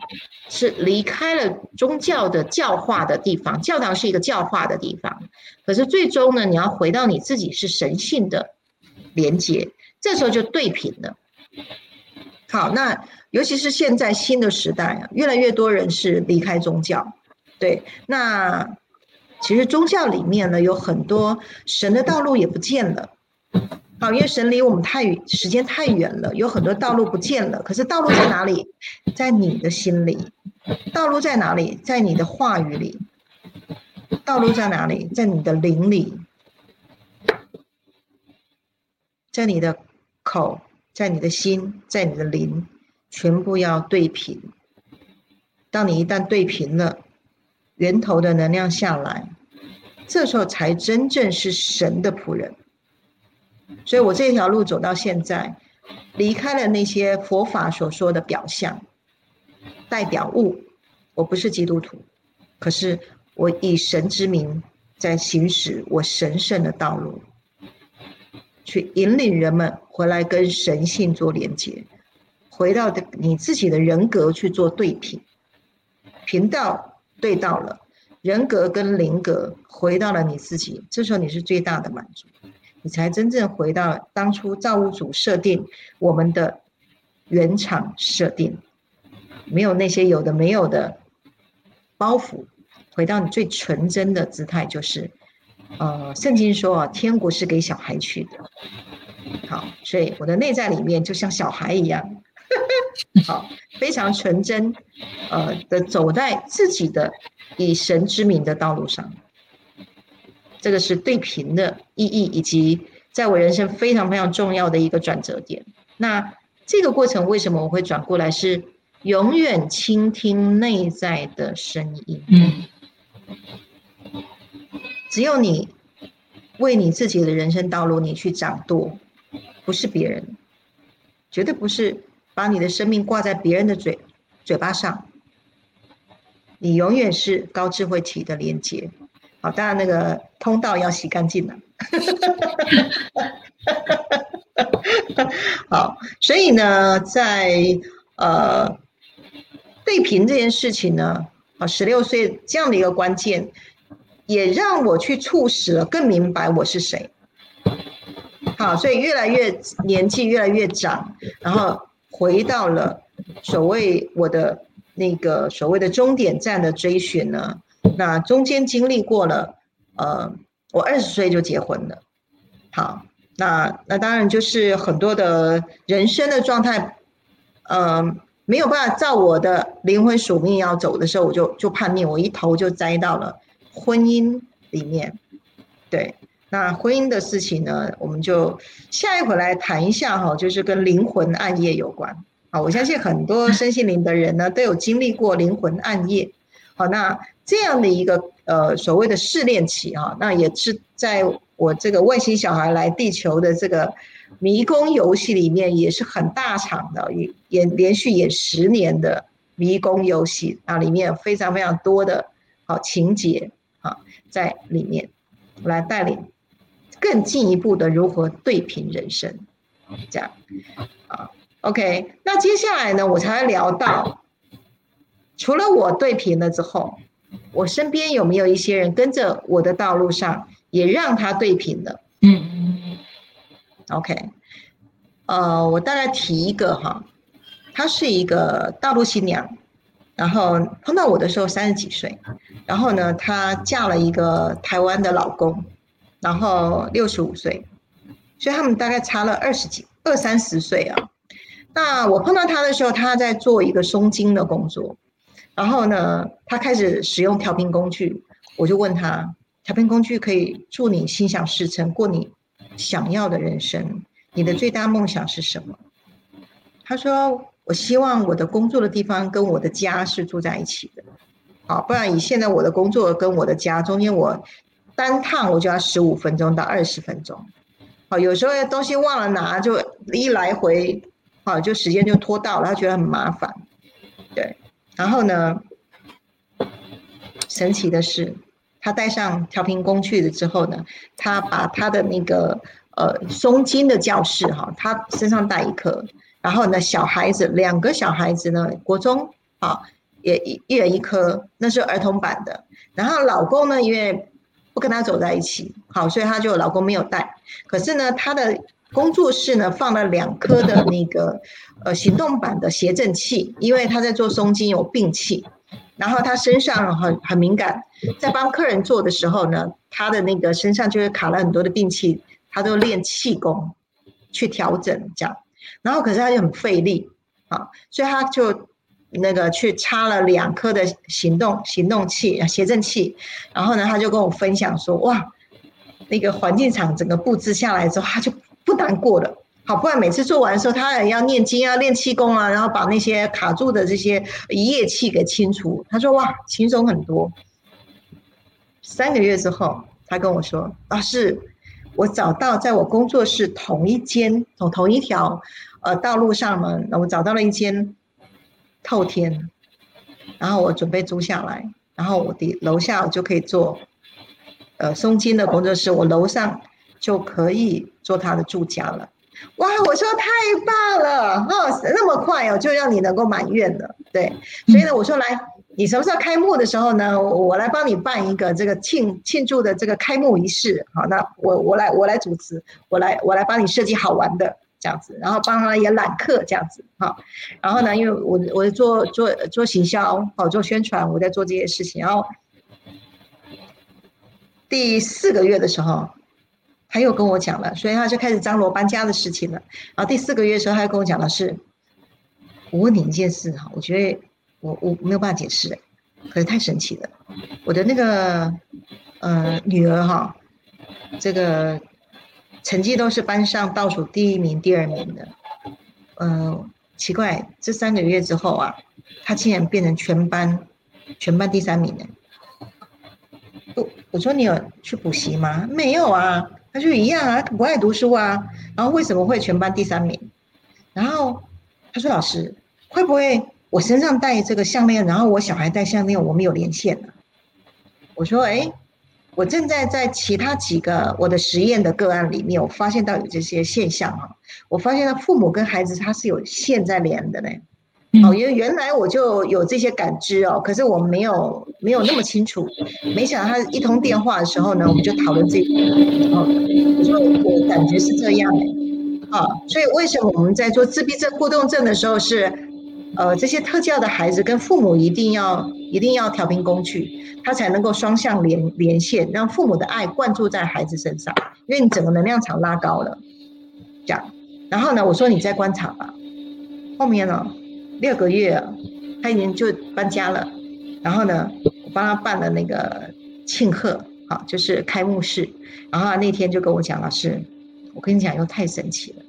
是离开了宗教的教化的地方。教堂是一个教化的地方，可是最终呢，你要回到你自己是神性的连接，这时候就对平了。好，那尤其是现在新的时代啊，越来越多人是离开宗教。对，那其实宗教里面呢，有很多神的道路也不见了。好，因为神离我们太远，时间太远了，有很多道路不见了。可是道路在哪里？在你的心里。道路在哪里？在你的话语里。道路在哪里？在你的灵里。在你的口，在你的心，在你的灵，全部要对平。当你一旦对平了，源头的能量下来，这时候才真正是神的仆人。所以我这条路走到现在，离开了那些佛法所说的表象、代表物。我不是基督徒，可是我以神之名在行使我神圣的道路，去引领人们回来跟神性做连接，回到的你自己的人格去做对频，频道对到了，人格跟灵格回到了你自己，这时候你是最大的满足。你才真正回到当初造物主设定我们的原厂设定，没有那些有的没有的包袱，回到你最纯真的姿态，就是呃，圣经说啊，天国是给小孩去的。好，所以我的内在里面就像小孩一样，好，非常纯真，呃的走在自己的以神之名的道路上。这个是对频的意义，以及在我人生非常非常重要的一个转折点。那这个过程为什么我会转过来？是永远倾听内在的声音。嗯，只有你为你自己的人生道路，你去掌舵，不是别人，绝对不是把你的生命挂在别人的嘴嘴巴上。你永远是高智慧体的连接。好，当然那个通道要洗干净了。好，所以呢，在呃对频这件事情呢，啊，十六岁这样的一个关键，也让我去促使了更明白我是谁。好，所以越来越年纪越来越长，然后回到了所谓我的那个所谓的终点站的追寻呢。那中间经历过了，呃，我二十岁就结婚了，好，那那当然就是很多的人生的状态，呃，没有办法照我的灵魂属命要走的时候，我就就叛逆，我一头就栽到了婚姻里面。对，那婚姻的事情呢，我们就下一回来谈一下哈，就是跟灵魂暗夜有关。好，我相信很多身心灵的人呢，都有经历过灵魂暗夜。好，那。这样的一个呃所谓的试炼期啊，那也是在我这个外星小孩来地球的这个迷宫游戏里面，也是很大场的演连续演十年的迷宫游戏啊，里面非常非常多的好情节啊在里面来带领更进一步的如何对平人生，这样啊，OK，那接下来呢，我才聊到除了我对平了之后。我身边有没有一些人跟着我的道路上，也让他对平了？嗯。OK，呃，我大概提一个哈，她是一个大陆新娘，然后碰到我的时候三十几岁，然后呢，她嫁了一个台湾的老公，然后六十五岁，所以他们大概差了二十几二三十岁啊。那我碰到她的时候，她在做一个松筋的工作。然后呢，他开始使用调频工具，我就问他：调频工具可以助你心想事成，过你想要的人生。你的最大梦想是什么？他说：我希望我的工作的地方跟我的家是住在一起的。好，不然以现在我的工作跟我的家中间，我单趟我就要十五分钟到二十分钟。好，有时候东西忘了拿，就一来回，好，就时间就拖到了，他觉得很麻烦。然后呢？神奇的是，他带上调频工具了之后呢，他把他的那个呃松筋的教室哈，他身上带一颗。然后呢，小孩子两个小孩子呢，国中啊，也一人一颗，那是儿童版的。然后老公呢，因为不跟他走在一起，好，所以他就老公没有带。可是呢，他的工作室呢放了两颗的那个 呃行动版的谐振器，因为他在做松筋有病气，然后他身上很很敏感，在帮客人做的时候呢，他的那个身上就会卡了很多的病气，他都练气功去调整这样，然后可是他就很费力啊，所以他就那个去插了两颗的行动行动器谐振器，然后呢他就跟我分享说哇。那个环境场整个布置下来之后，他就不难过了。好，不然每次做完的时候，他也要念经啊、练气功啊，然后把那些卡住的这些业气给清除。他说：“哇，轻松很多。”三个月之后，他跟我说：“老师，我找到在我工作室同一间、同同一条呃道路上呢，我找到了一间透天，然后我准备租下来，然后我的楼下我就可以做。”呃，松筋的工作室，我楼上就可以做他的住家了。哇，我说太棒了，哦，那么快哦，就让你能够满愿了。对，所以呢，我说来，你什么时候开幕的时候呢？我来帮你办一个这个庆庆祝的这个开幕仪式。好，那我我来我来主持，我来我来帮你设计好玩的这样子，然后帮他也揽客这样子。哈，然后呢，因为我我做做做行销，好做宣传，我在做这些事情，然后。第四个月的时候，他又跟我讲了，所以他就开始张罗搬家的事情了。然后第四个月的时候，他又跟我讲的是，我问你一件事哈，我觉得我我没有办法解释，可是太神奇了。我的那个呃女儿哈，这个成绩都是班上倒数第一名、第二名的。嗯，奇怪，这三个月之后啊，她竟然变成全班全班第三名了。我我说你有去补习吗？没有啊，他就一样啊，不爱读书啊。然后为什么会全班第三名？然后他说老师会不会我身上戴这个项链，然后我小孩戴项链，我们有连线呢？我说哎，我正在在其他几个我的实验的个案里面，我发现到有这些现象哈。我发现到父母跟孩子他是有线在连的嘞。哦，因为原来我就有这些感知哦，可是我没有没有那么清楚。没想到他一通电话的时候呢，我们就讨论这个。哦，就我感觉是这样哎，啊，所以为什么我们在做自闭症互动症的时候是，呃，这些特教的孩子跟父母一定要一定要调频工具，他才能够双向连连线，让父母的爱灌注在孩子身上，因为你整个能量场拉高了，这样。然后呢，我说你在观察吧，后面呢？六个月，他已经就搬家了。然后呢，我帮他办了那个庆贺，好，就是开幕式。然后那天就跟我讲，老师，我跟你讲，又太神奇了。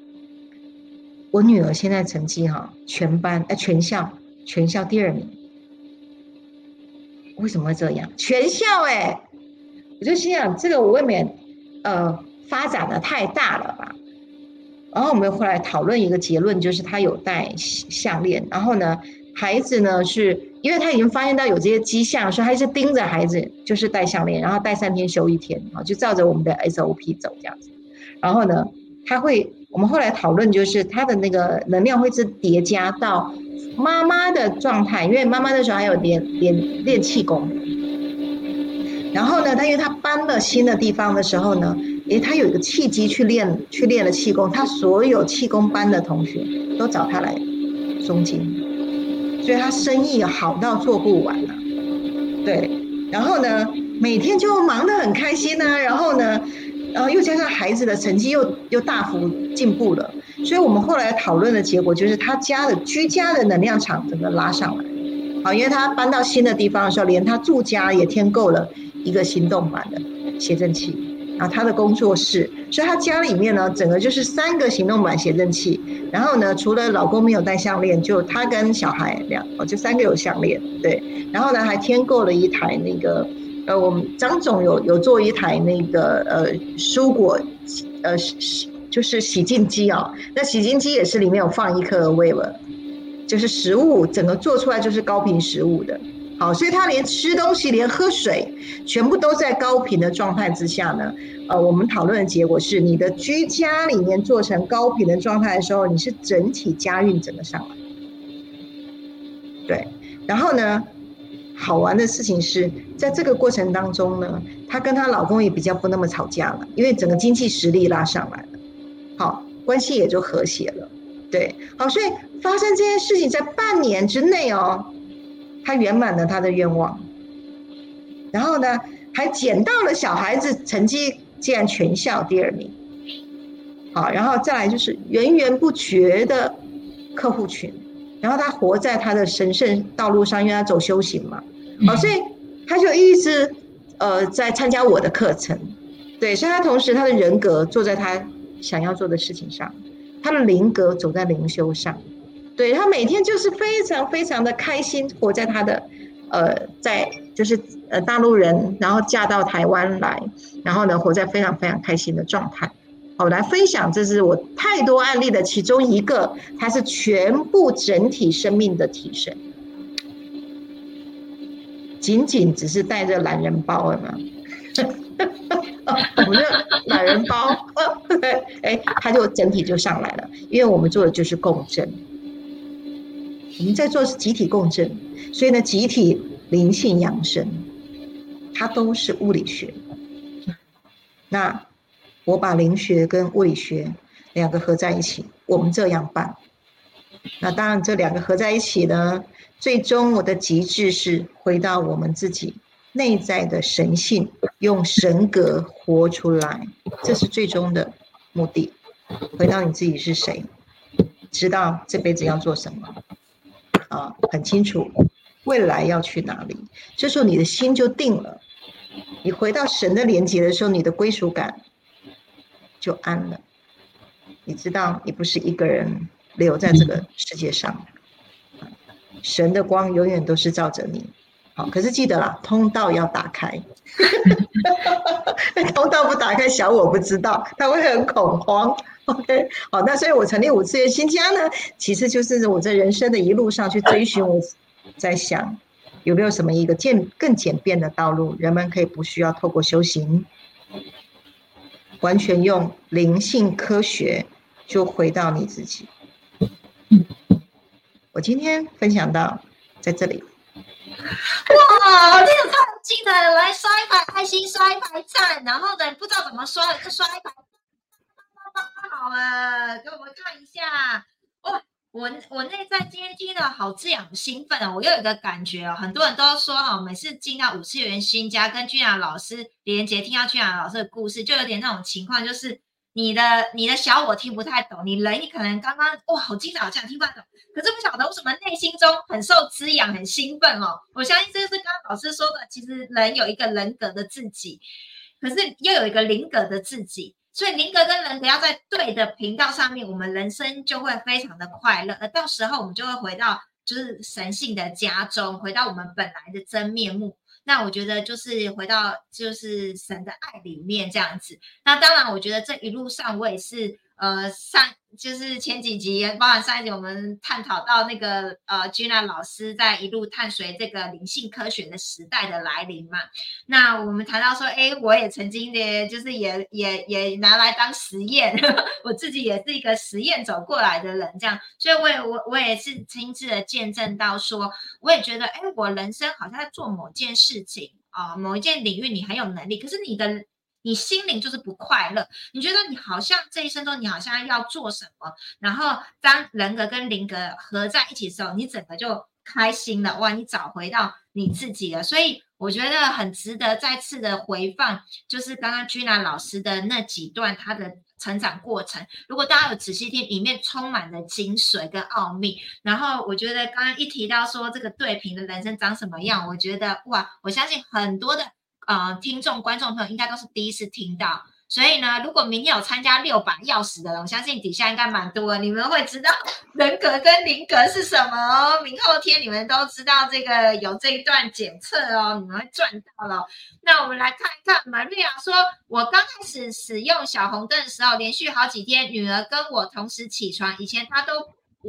我女儿现在成绩哈，全班哎，全校全校第二名。为什么会这样？全校哎，我就心想，这个我未免呃发展的太大了吧。然后我们后来讨论一个结论，就是他有戴项链。然后呢，孩子呢是因为他已经发现到有这些迹象，所以他是盯着孩子，就是戴项链，然后戴三天休一天，啊，就照着我们的 SOP 走这样子。然后呢，他会，我们后来讨论就是他的那个能量会是叠加到妈妈的状态，因为妈妈那时候还有练练练气功。然后呢，他因为他搬了新的地方的时候呢。诶，他有一个契机去练，去练了气功。他所有气功班的同学都找他来诵经，所以他生意好到做不完了。对，然后呢，每天就忙得很开心呐。然后呢，然后又加上孩子的成绩又又大幅进步了，所以我们后来讨论的结果就是他家的居家的能量场整个拉上来。好，因为他搬到新的地方的时候，连他住家也添购了一个行动版的写真器。啊，他的工作室，所以他家里面呢，整个就是三个行动版写真器。然后呢，除了老公没有戴项链，就他跟小孩两，哦，就三个有项链，对。然后呢，还添购了一台那个，呃，我们张总有有做一台那个呃蔬果，呃洗就是洗净机啊。那洗净机也是里面有放一颗 wave，就是食物整个做出来就是高频食物的。好，所以他连吃东西、连喝水，全部都在高频的状态之下呢。呃，我们讨论的结果是，你的居家里面做成高频的状态的时候，你是整体家运整个上来。对，然后呢，好玩的事情是在这个过程当中呢，她跟她老公也比较不那么吵架了，因为整个经济实力拉上来了。好，关系也就和谐了。对，好，所以发生这件事情在半年之内哦，他圆满了他的愿望，然后呢，还捡到了小孩子成绩竟然全校第二名，好，然后再来就是源源不绝的客户群，然后他活在他的神圣道路上，因为他走修行嘛，好，所以他就一直呃在参加我的课程，对，所以他同时他的人格坐在他想要做的事情上。他的灵格走在灵修上，对他每天就是非常非常的开心，活在他的呃，在就是呃大陆人，然后嫁到台湾来，然后呢，活在非常非常开心的状态。好，来分享，这是我太多案例的其中一个，它是全部整体生命的提升，仅仅只是带着懒人包了吗？我们的懒人包，哎，他就整体就上来了，因为我们做的就是共振，我们在做是集体共振，所以呢，集体灵性养生，它都是物理学。那我把灵学跟物理学两个合在一起，我们这样办。那当然，这两个合在一起呢，最终我的极致是回到我们自己。内在的神性，用神格活出来，这是最终的目的。回到你自己是谁，知道这辈子要做什么，啊，很清楚未来要去哪里。这时候你的心就定了。你回到神的连接的时候，你的归属感就安了。你知道你不是一个人留在这个世界上，神的光永远都是照着你。好，可是记得啦，通道要打开。通道不打开，小我不知道，他会很恐慌。OK，好，那所以我成立五次元新家呢，其实就是我在人生的一路上去追寻，我在想有没有什么一个简更简便的道路，人们可以不需要透过修行，完全用灵性科学就回到你自己。我今天分享到在这里。哇，这个太精彩了！来刷一排爱心，刷一排赞，然后呢，不知道怎么刷就刷一排，好了，给我们看一下。哇，我我内在今天听的好滋养，兴奋哦！我又有一个感觉哦，很多人都说哈，每次进到五次元新家，跟俊雅老师连接，听到俊雅老师的故事，就有点那种情况，就是你的你的小我听不太懂，你人你可能刚刚哇，好精彩，好像听不太懂。可是不晓得为什么内心中很受滋养，很兴奋哦。我相信这就是刚刚老师说的，其实人有一个人格的自己，可是又有一个灵格的自己，所以灵格跟人格要在对的频道上面，我们人生就会非常的快乐。而到时候我们就会回到就是神性的家中，回到我们本来的真面目。那我觉得就是回到就是神的爱里面这样子。那当然，我觉得这一路上我也是。呃，上就是前几集，包含上一集，我们探讨到那个呃，Gina 老师在一路探随这个灵性科学的时代的来临嘛。那我们谈到说，哎，我也曾经的，就是也也也拿来当实验，我自己也是一个实验走过来的人，这样，所以我也我我也是亲自的见证到说，我也觉得，哎，我人生好像在做某件事情啊，某一件领域你很有能力，可是你的。你心灵就是不快乐，你觉得你好像这一生中你好像要做什么，然后当人格跟灵格合在一起的时候，你整个就开心了哇！你找回到你自己了，所以我觉得很值得再次的回放，就是刚刚居娜老师的那几段他的成长过程。如果大家有仔细听，里面充满了精髓跟奥秘。然后我觉得刚刚一提到说这个对平的人生长什么样，我觉得哇，我相信很多的。呃，听众、观众朋友应该都是第一次听到，所以呢，如果明天有参加六把钥匙的人，我相信底下应该蛮多，你们会知道 人格跟灵格是什么哦。明后天你们都知道这个有这一段检测哦，你们会赚到了。那我们来看一看，玛利亚说，我刚开始使用小红灯的时候，连续好几天，女儿跟我同时起床，以前她都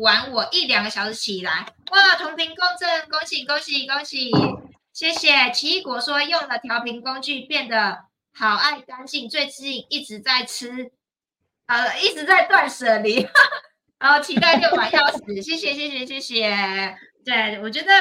晚我一两个小时起来，哇，同频共振，恭喜恭喜恭喜！谢谢奇异果说用了调频工具变得好爱干净，最近一直在吃，呃，一直在断舍离，然后期待六把钥匙，谢谢谢谢谢谢。对我觉得，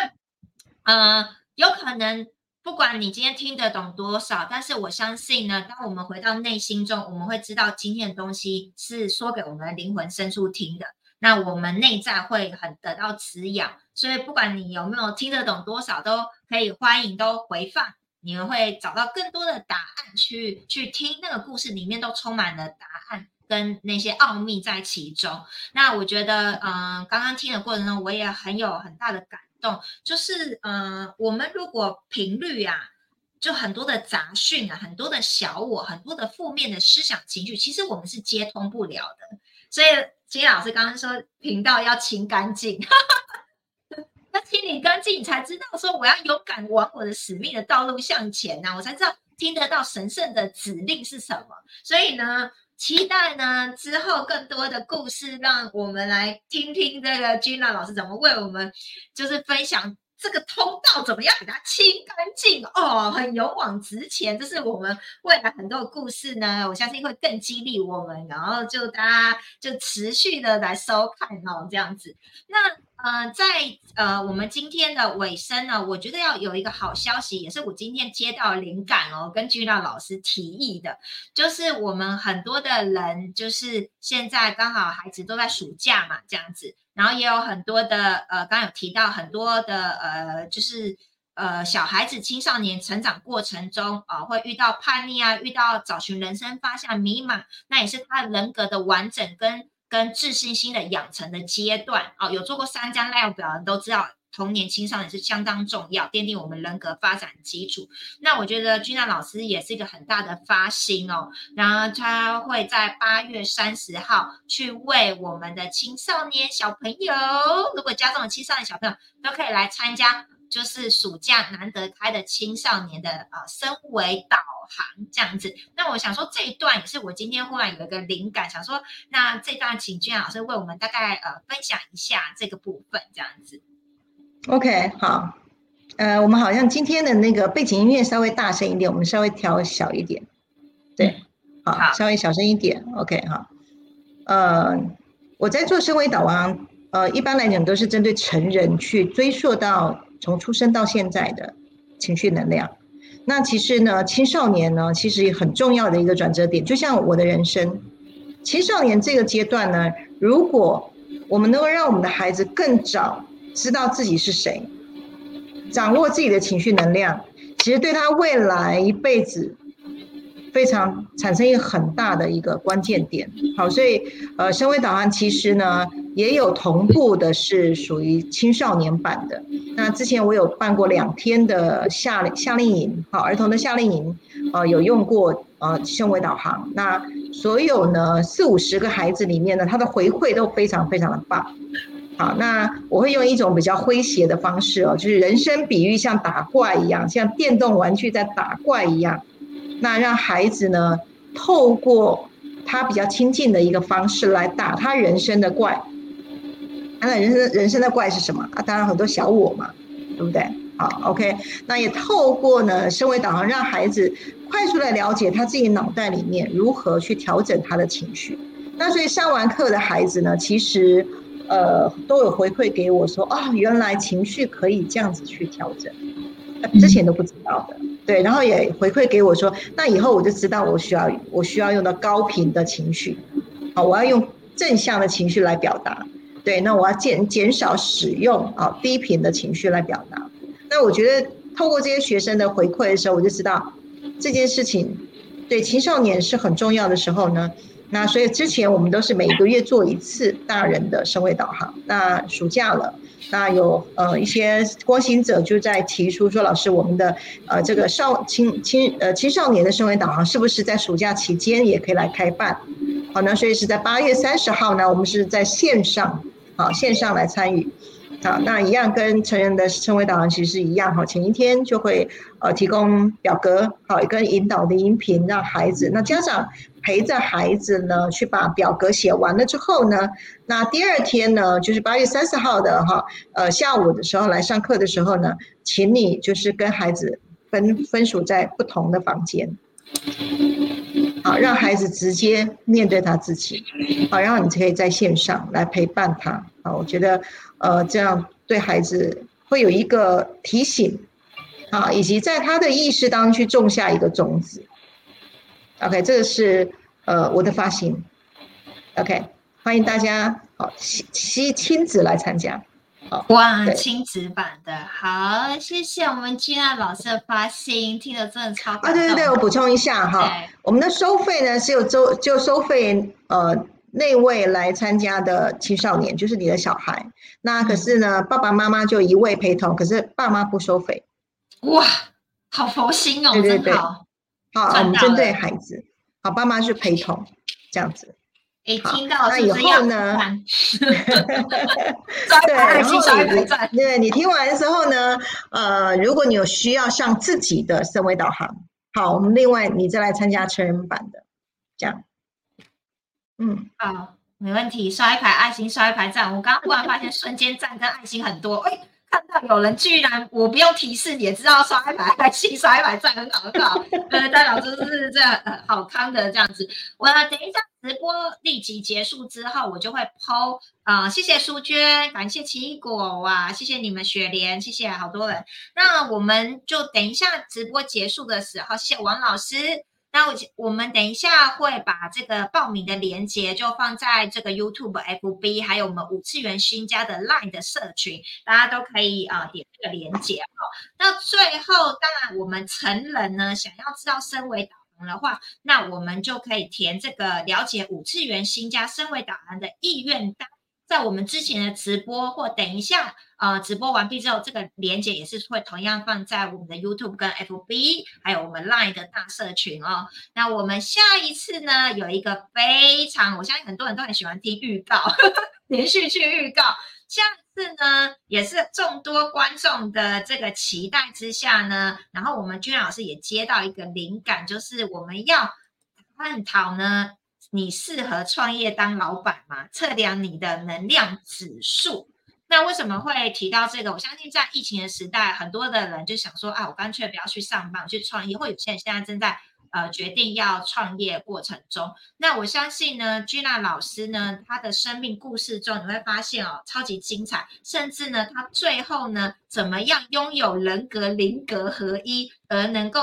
呃，有可能不管你今天听得懂多少，但是我相信呢，当我们回到内心中，我们会知道今天的东西是说给我们的灵魂深处听的。那我们内在会很得到滋养。所以不管你有没有听得懂多少，都可以欢迎都回放，你们会找到更多的答案去去听那个故事里面都充满了答案跟那些奥秘在其中。那我觉得，嗯，刚刚听的过程中，我也很有很大的感。动就是，嗯，我们如果频率啊，就很多的杂讯啊，很多的小我，很多的负面的思想情绪，其实我们是接通不了的。所以金老师刚刚说频道要清干净，要清理干净，你才知道说我要勇敢往我的使命的道路向前呐，我才知道听得到神圣的指令是什么。所以呢。期待呢之后更多的故事，让我们来听听这个 Gina 老师怎么为我们就是分享这个通道怎么样给它清干净哦，很勇往直前。这是我们未来很多的故事呢，我相信会更激励我们，然后就大家就持续的来收看哦，这样子。那。呃，在呃我们今天的尾声呢，我觉得要有一个好消息，也是我今天接到灵感哦，跟君娜老师提议的，就是我们很多的人，就是现在刚好孩子都在暑假嘛，这样子，然后也有很多的呃，刚有提到很多的呃，就是呃小孩子青少年成长过程中啊，会遇到叛逆啊，遇到找寻人生方向迷茫，那也是他人格的完整跟。跟自信心的养成的阶段啊，有做过三张量表的人都知道，童年青少年是相当重要，奠定我们人格发展基础。那我觉得君娜老师也是一个很大的发心哦，然后他会在八月三十号去为我们的青少年小朋友，如果家中的青少年小朋友都可以来参加。就是暑假难得开的青少年的呃身维导航这样子，那我想说这一段也是我今天忽然有一个灵感，想说那这段请君老师为我们大概呃分享一下这个部分这样子。OK，好，呃，我们好像今天的那个背景音乐稍微大声一点，我们稍微调小一点，对，好，稍微小声一点，OK，好，呃，我在做身为导航，呃，一般来讲都是针对成人去追溯到。从出生到现在的情绪能量，那其实呢，青少年呢，其实也很重要的一个转折点，就像我的人生，青少年这个阶段呢，如果我们能够让我们的孩子更早知道自己是谁，掌握自己的情绪能量，其实对他未来一辈子。非常产生一个很大的一个关键点，好，所以呃，身为导航其实呢也有同步的是属于青少年版的。那之前我有办过两天的夏夏令营，好，儿童的夏令营，呃，有用过呃身为导航。那所有呢四五十个孩子里面呢，他的回馈都非常非常的棒。好，那我会用一种比较诙谐的方式哦，就是人生比喻像打怪一样，像电动玩具在打怪一样。那让孩子呢，透过他比较亲近的一个方式来打他人生的怪。那人生人生的怪是什么啊？当然很多小我嘛，对不对？好，OK。那也透过呢，身为导航，让孩子快速的了解他自己脑袋里面如何去调整他的情绪。那所以上完课的孩子呢，其实呃都有回馈给我说，哦，原来情绪可以这样子去调整，之前都不知道的。对，然后也回馈给我说，那以后我就知道我需要我需要用到高频的情绪，好，我要用正向的情绪来表达。对，那我要减减少使用啊低频的情绪来表达。那我觉得透过这些学生的回馈的时候，我就知道这件事情对青少年是很重要的时候呢。那所以之前我们都是每个月做一次大人的声位导航。那暑假了。那有呃一些光行者就在提出说，老师，我们的呃这个少青青呃青少年的升维导航是不是在暑假期间也可以来开办？好，呢所以是在八月三十号呢，我们是在线上，好线上来参与。好，那一样跟成人的升维导航其实是一样，哈前一天就会呃提供表格，好一个引导的音频，让孩子那家长。陪着孩子呢，去把表格写完了之后呢，那第二天呢，就是八月三十号的哈，呃下午的时候来上课的时候呢，请你就是跟孩子分分属在不同的房间，好，让孩子直接面对他自己，好，然后你可以在线上来陪伴他，好，我觉得呃这样对孩子会有一个提醒，啊，以及在他的意识当中去种下一个种子。OK，这个是呃我的发心。OK，欢迎大家好亲亲亲子来参加。哇，亲子版的好，谢谢我们金娜老师的发心，听得真的超啊！对对对，我补充一下哈，我们的收费呢是有收就收费呃那位来参加的青少年，就是你的小孩。那可是呢，爸爸妈妈就一位陪同，可是爸妈不收费。哇，好佛心哦，对对对，好，我们针对孩子，好，爸妈是陪同这样子。哎，听到那以后呢？对，然后对你听完的时候呢，呃，如果你有需要上自己的升维导航，好，我们另外你再来参加成人版的，这样。嗯，好，没问题。刷一排爱心，刷一排赞。我刚刚忽然发现，瞬间赞跟爱心很多。哎。看到有人居然我不用提示也知道刷一排爱心刷一排赞很好很好，呃，代表就是这样好康的这样子。我等一下直播立即结束之后，我就会抛啊，谢谢淑娟，感谢奇异果哇，谢谢你们雪莲，谢谢好多人。那我们就等一下直播结束的时候，谢谢王老师。那我我们等一下会把这个报名的链接就放在这个 YouTube、FB，还有我们五次元新家的 Line 的社群，大家都可以啊点这个链接哦。那最后，当然我们成人呢，想要知道身为导航的话，那我们就可以填这个了解五次元新家身为导航的意愿单。在我们之前的直播或等一下，呃，直播完毕之后，这个链接也是会同样放在我们的 YouTube 跟 FB，还有我们 Line 的大社群哦。那我们下一次呢，有一个非常，我相信很多人都很喜欢听预告，连续去预告。下一次呢，也是众多观众的这个期待之下呢，然后我们君老师也接到一个灵感，就是我们要探讨呢。你适合创业当老板吗？测量你的能量指数。那为什么会提到这个？我相信在疫情的时代，很多的人就想说啊，我干脆不要去上班，去创业。或有些人现在正在呃决定要创业过程中。那我相信呢，Gina 老师呢，他的生命故事中，你会发现哦，超级精彩。甚至呢，他最后呢，怎么样拥有人格灵格合一，而能够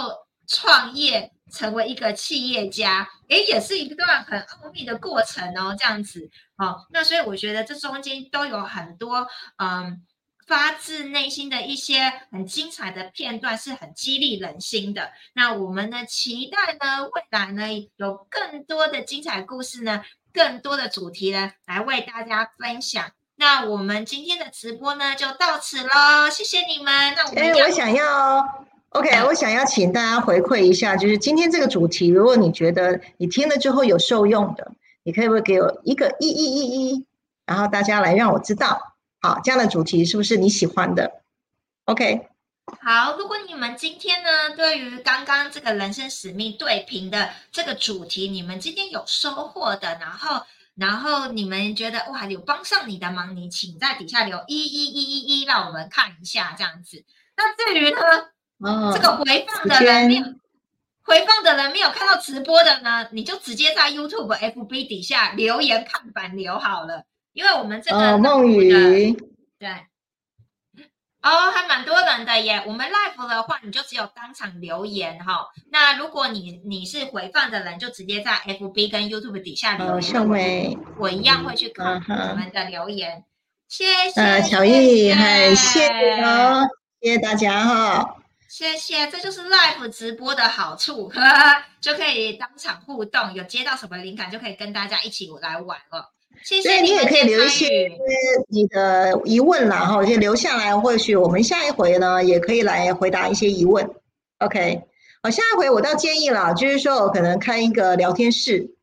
创业？成为一个企业家，诶，也是一段很奥秘的过程哦。这样子，哦，那所以我觉得这中间都有很多，嗯，发自内心的一些很精彩的片段，是很激励人心的。那我们呢，期待呢，未来呢，有更多的精彩故事呢，更多的主题呢，来为大家分享。那我们今天的直播呢，就到此喽，谢谢你们。那我们，我想要。OK，我想要请大家回馈一下，就是今天这个主题，如果你觉得你听了之后有受用的，你可以不可以给我一个一一一一，然后大家来让我知道，好，这样的主题是不是你喜欢的？OK，好，如果你们今天呢，对于刚刚这个人生使命对平的这个主题，你们今天有收获的，然后然后你们觉得哇有帮上你的忙，你请在底下留一一一一一，让我们看一下这样子。那至于呢？这个回放的人没有回放的人没有看到直播的呢，你就直接在 YouTube FB 底下留言看板留好了，因为我们这个梦雨对哦，还蛮多人的耶。我们 Live 的话，你就只有当场留言哈。那如果你你是回放的人，就直接在 FB 跟 YouTube 底下留言，我一样会去看你们的留言。谢谢，呃，乔毅，嗨，谢谢哦，谢谢大家哈。谢谢，这就是 live 直播的好处，呵 呵就可以当场互动，有接到什么灵感就可以跟大家一起来玩了。谢谢你也可以留一些你的疑问啦，哈，先留下来，或许我们下一回呢也可以来回答一些疑问。OK，好，下一回我倒建议了，就是说我可能开一个聊天室，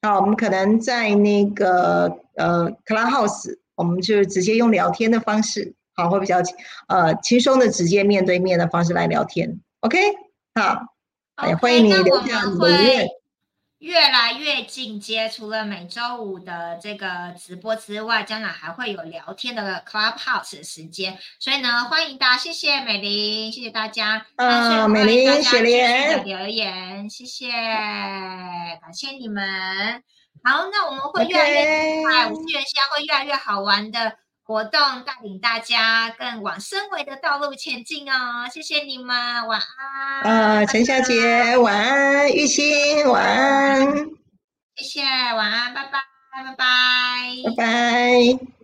啊，我们可能在那个呃 Clubhouse，我们就直接用聊天的方式。好，会比较呃轻松的直接面对面的方式来聊天，OK？好，也欢迎你留下你的疑问。越来越进阶，除了每周五的这个直播之外，将来还会有聊天的 Clubhouse 的时间，所以呢，欢迎大家，谢谢美玲，谢谢大家，啊，美玲，雪莲留言，谢谢，感谢你们。好，那我们会越来越快，五次元宵会越来越好玩的。活动，带领大家更往升维的道路前进哦。谢谢你们，晚安。啊，陈小姐，晚安，玉欣，晚安。谢谢，晚安，拜拜，拜拜，拜拜。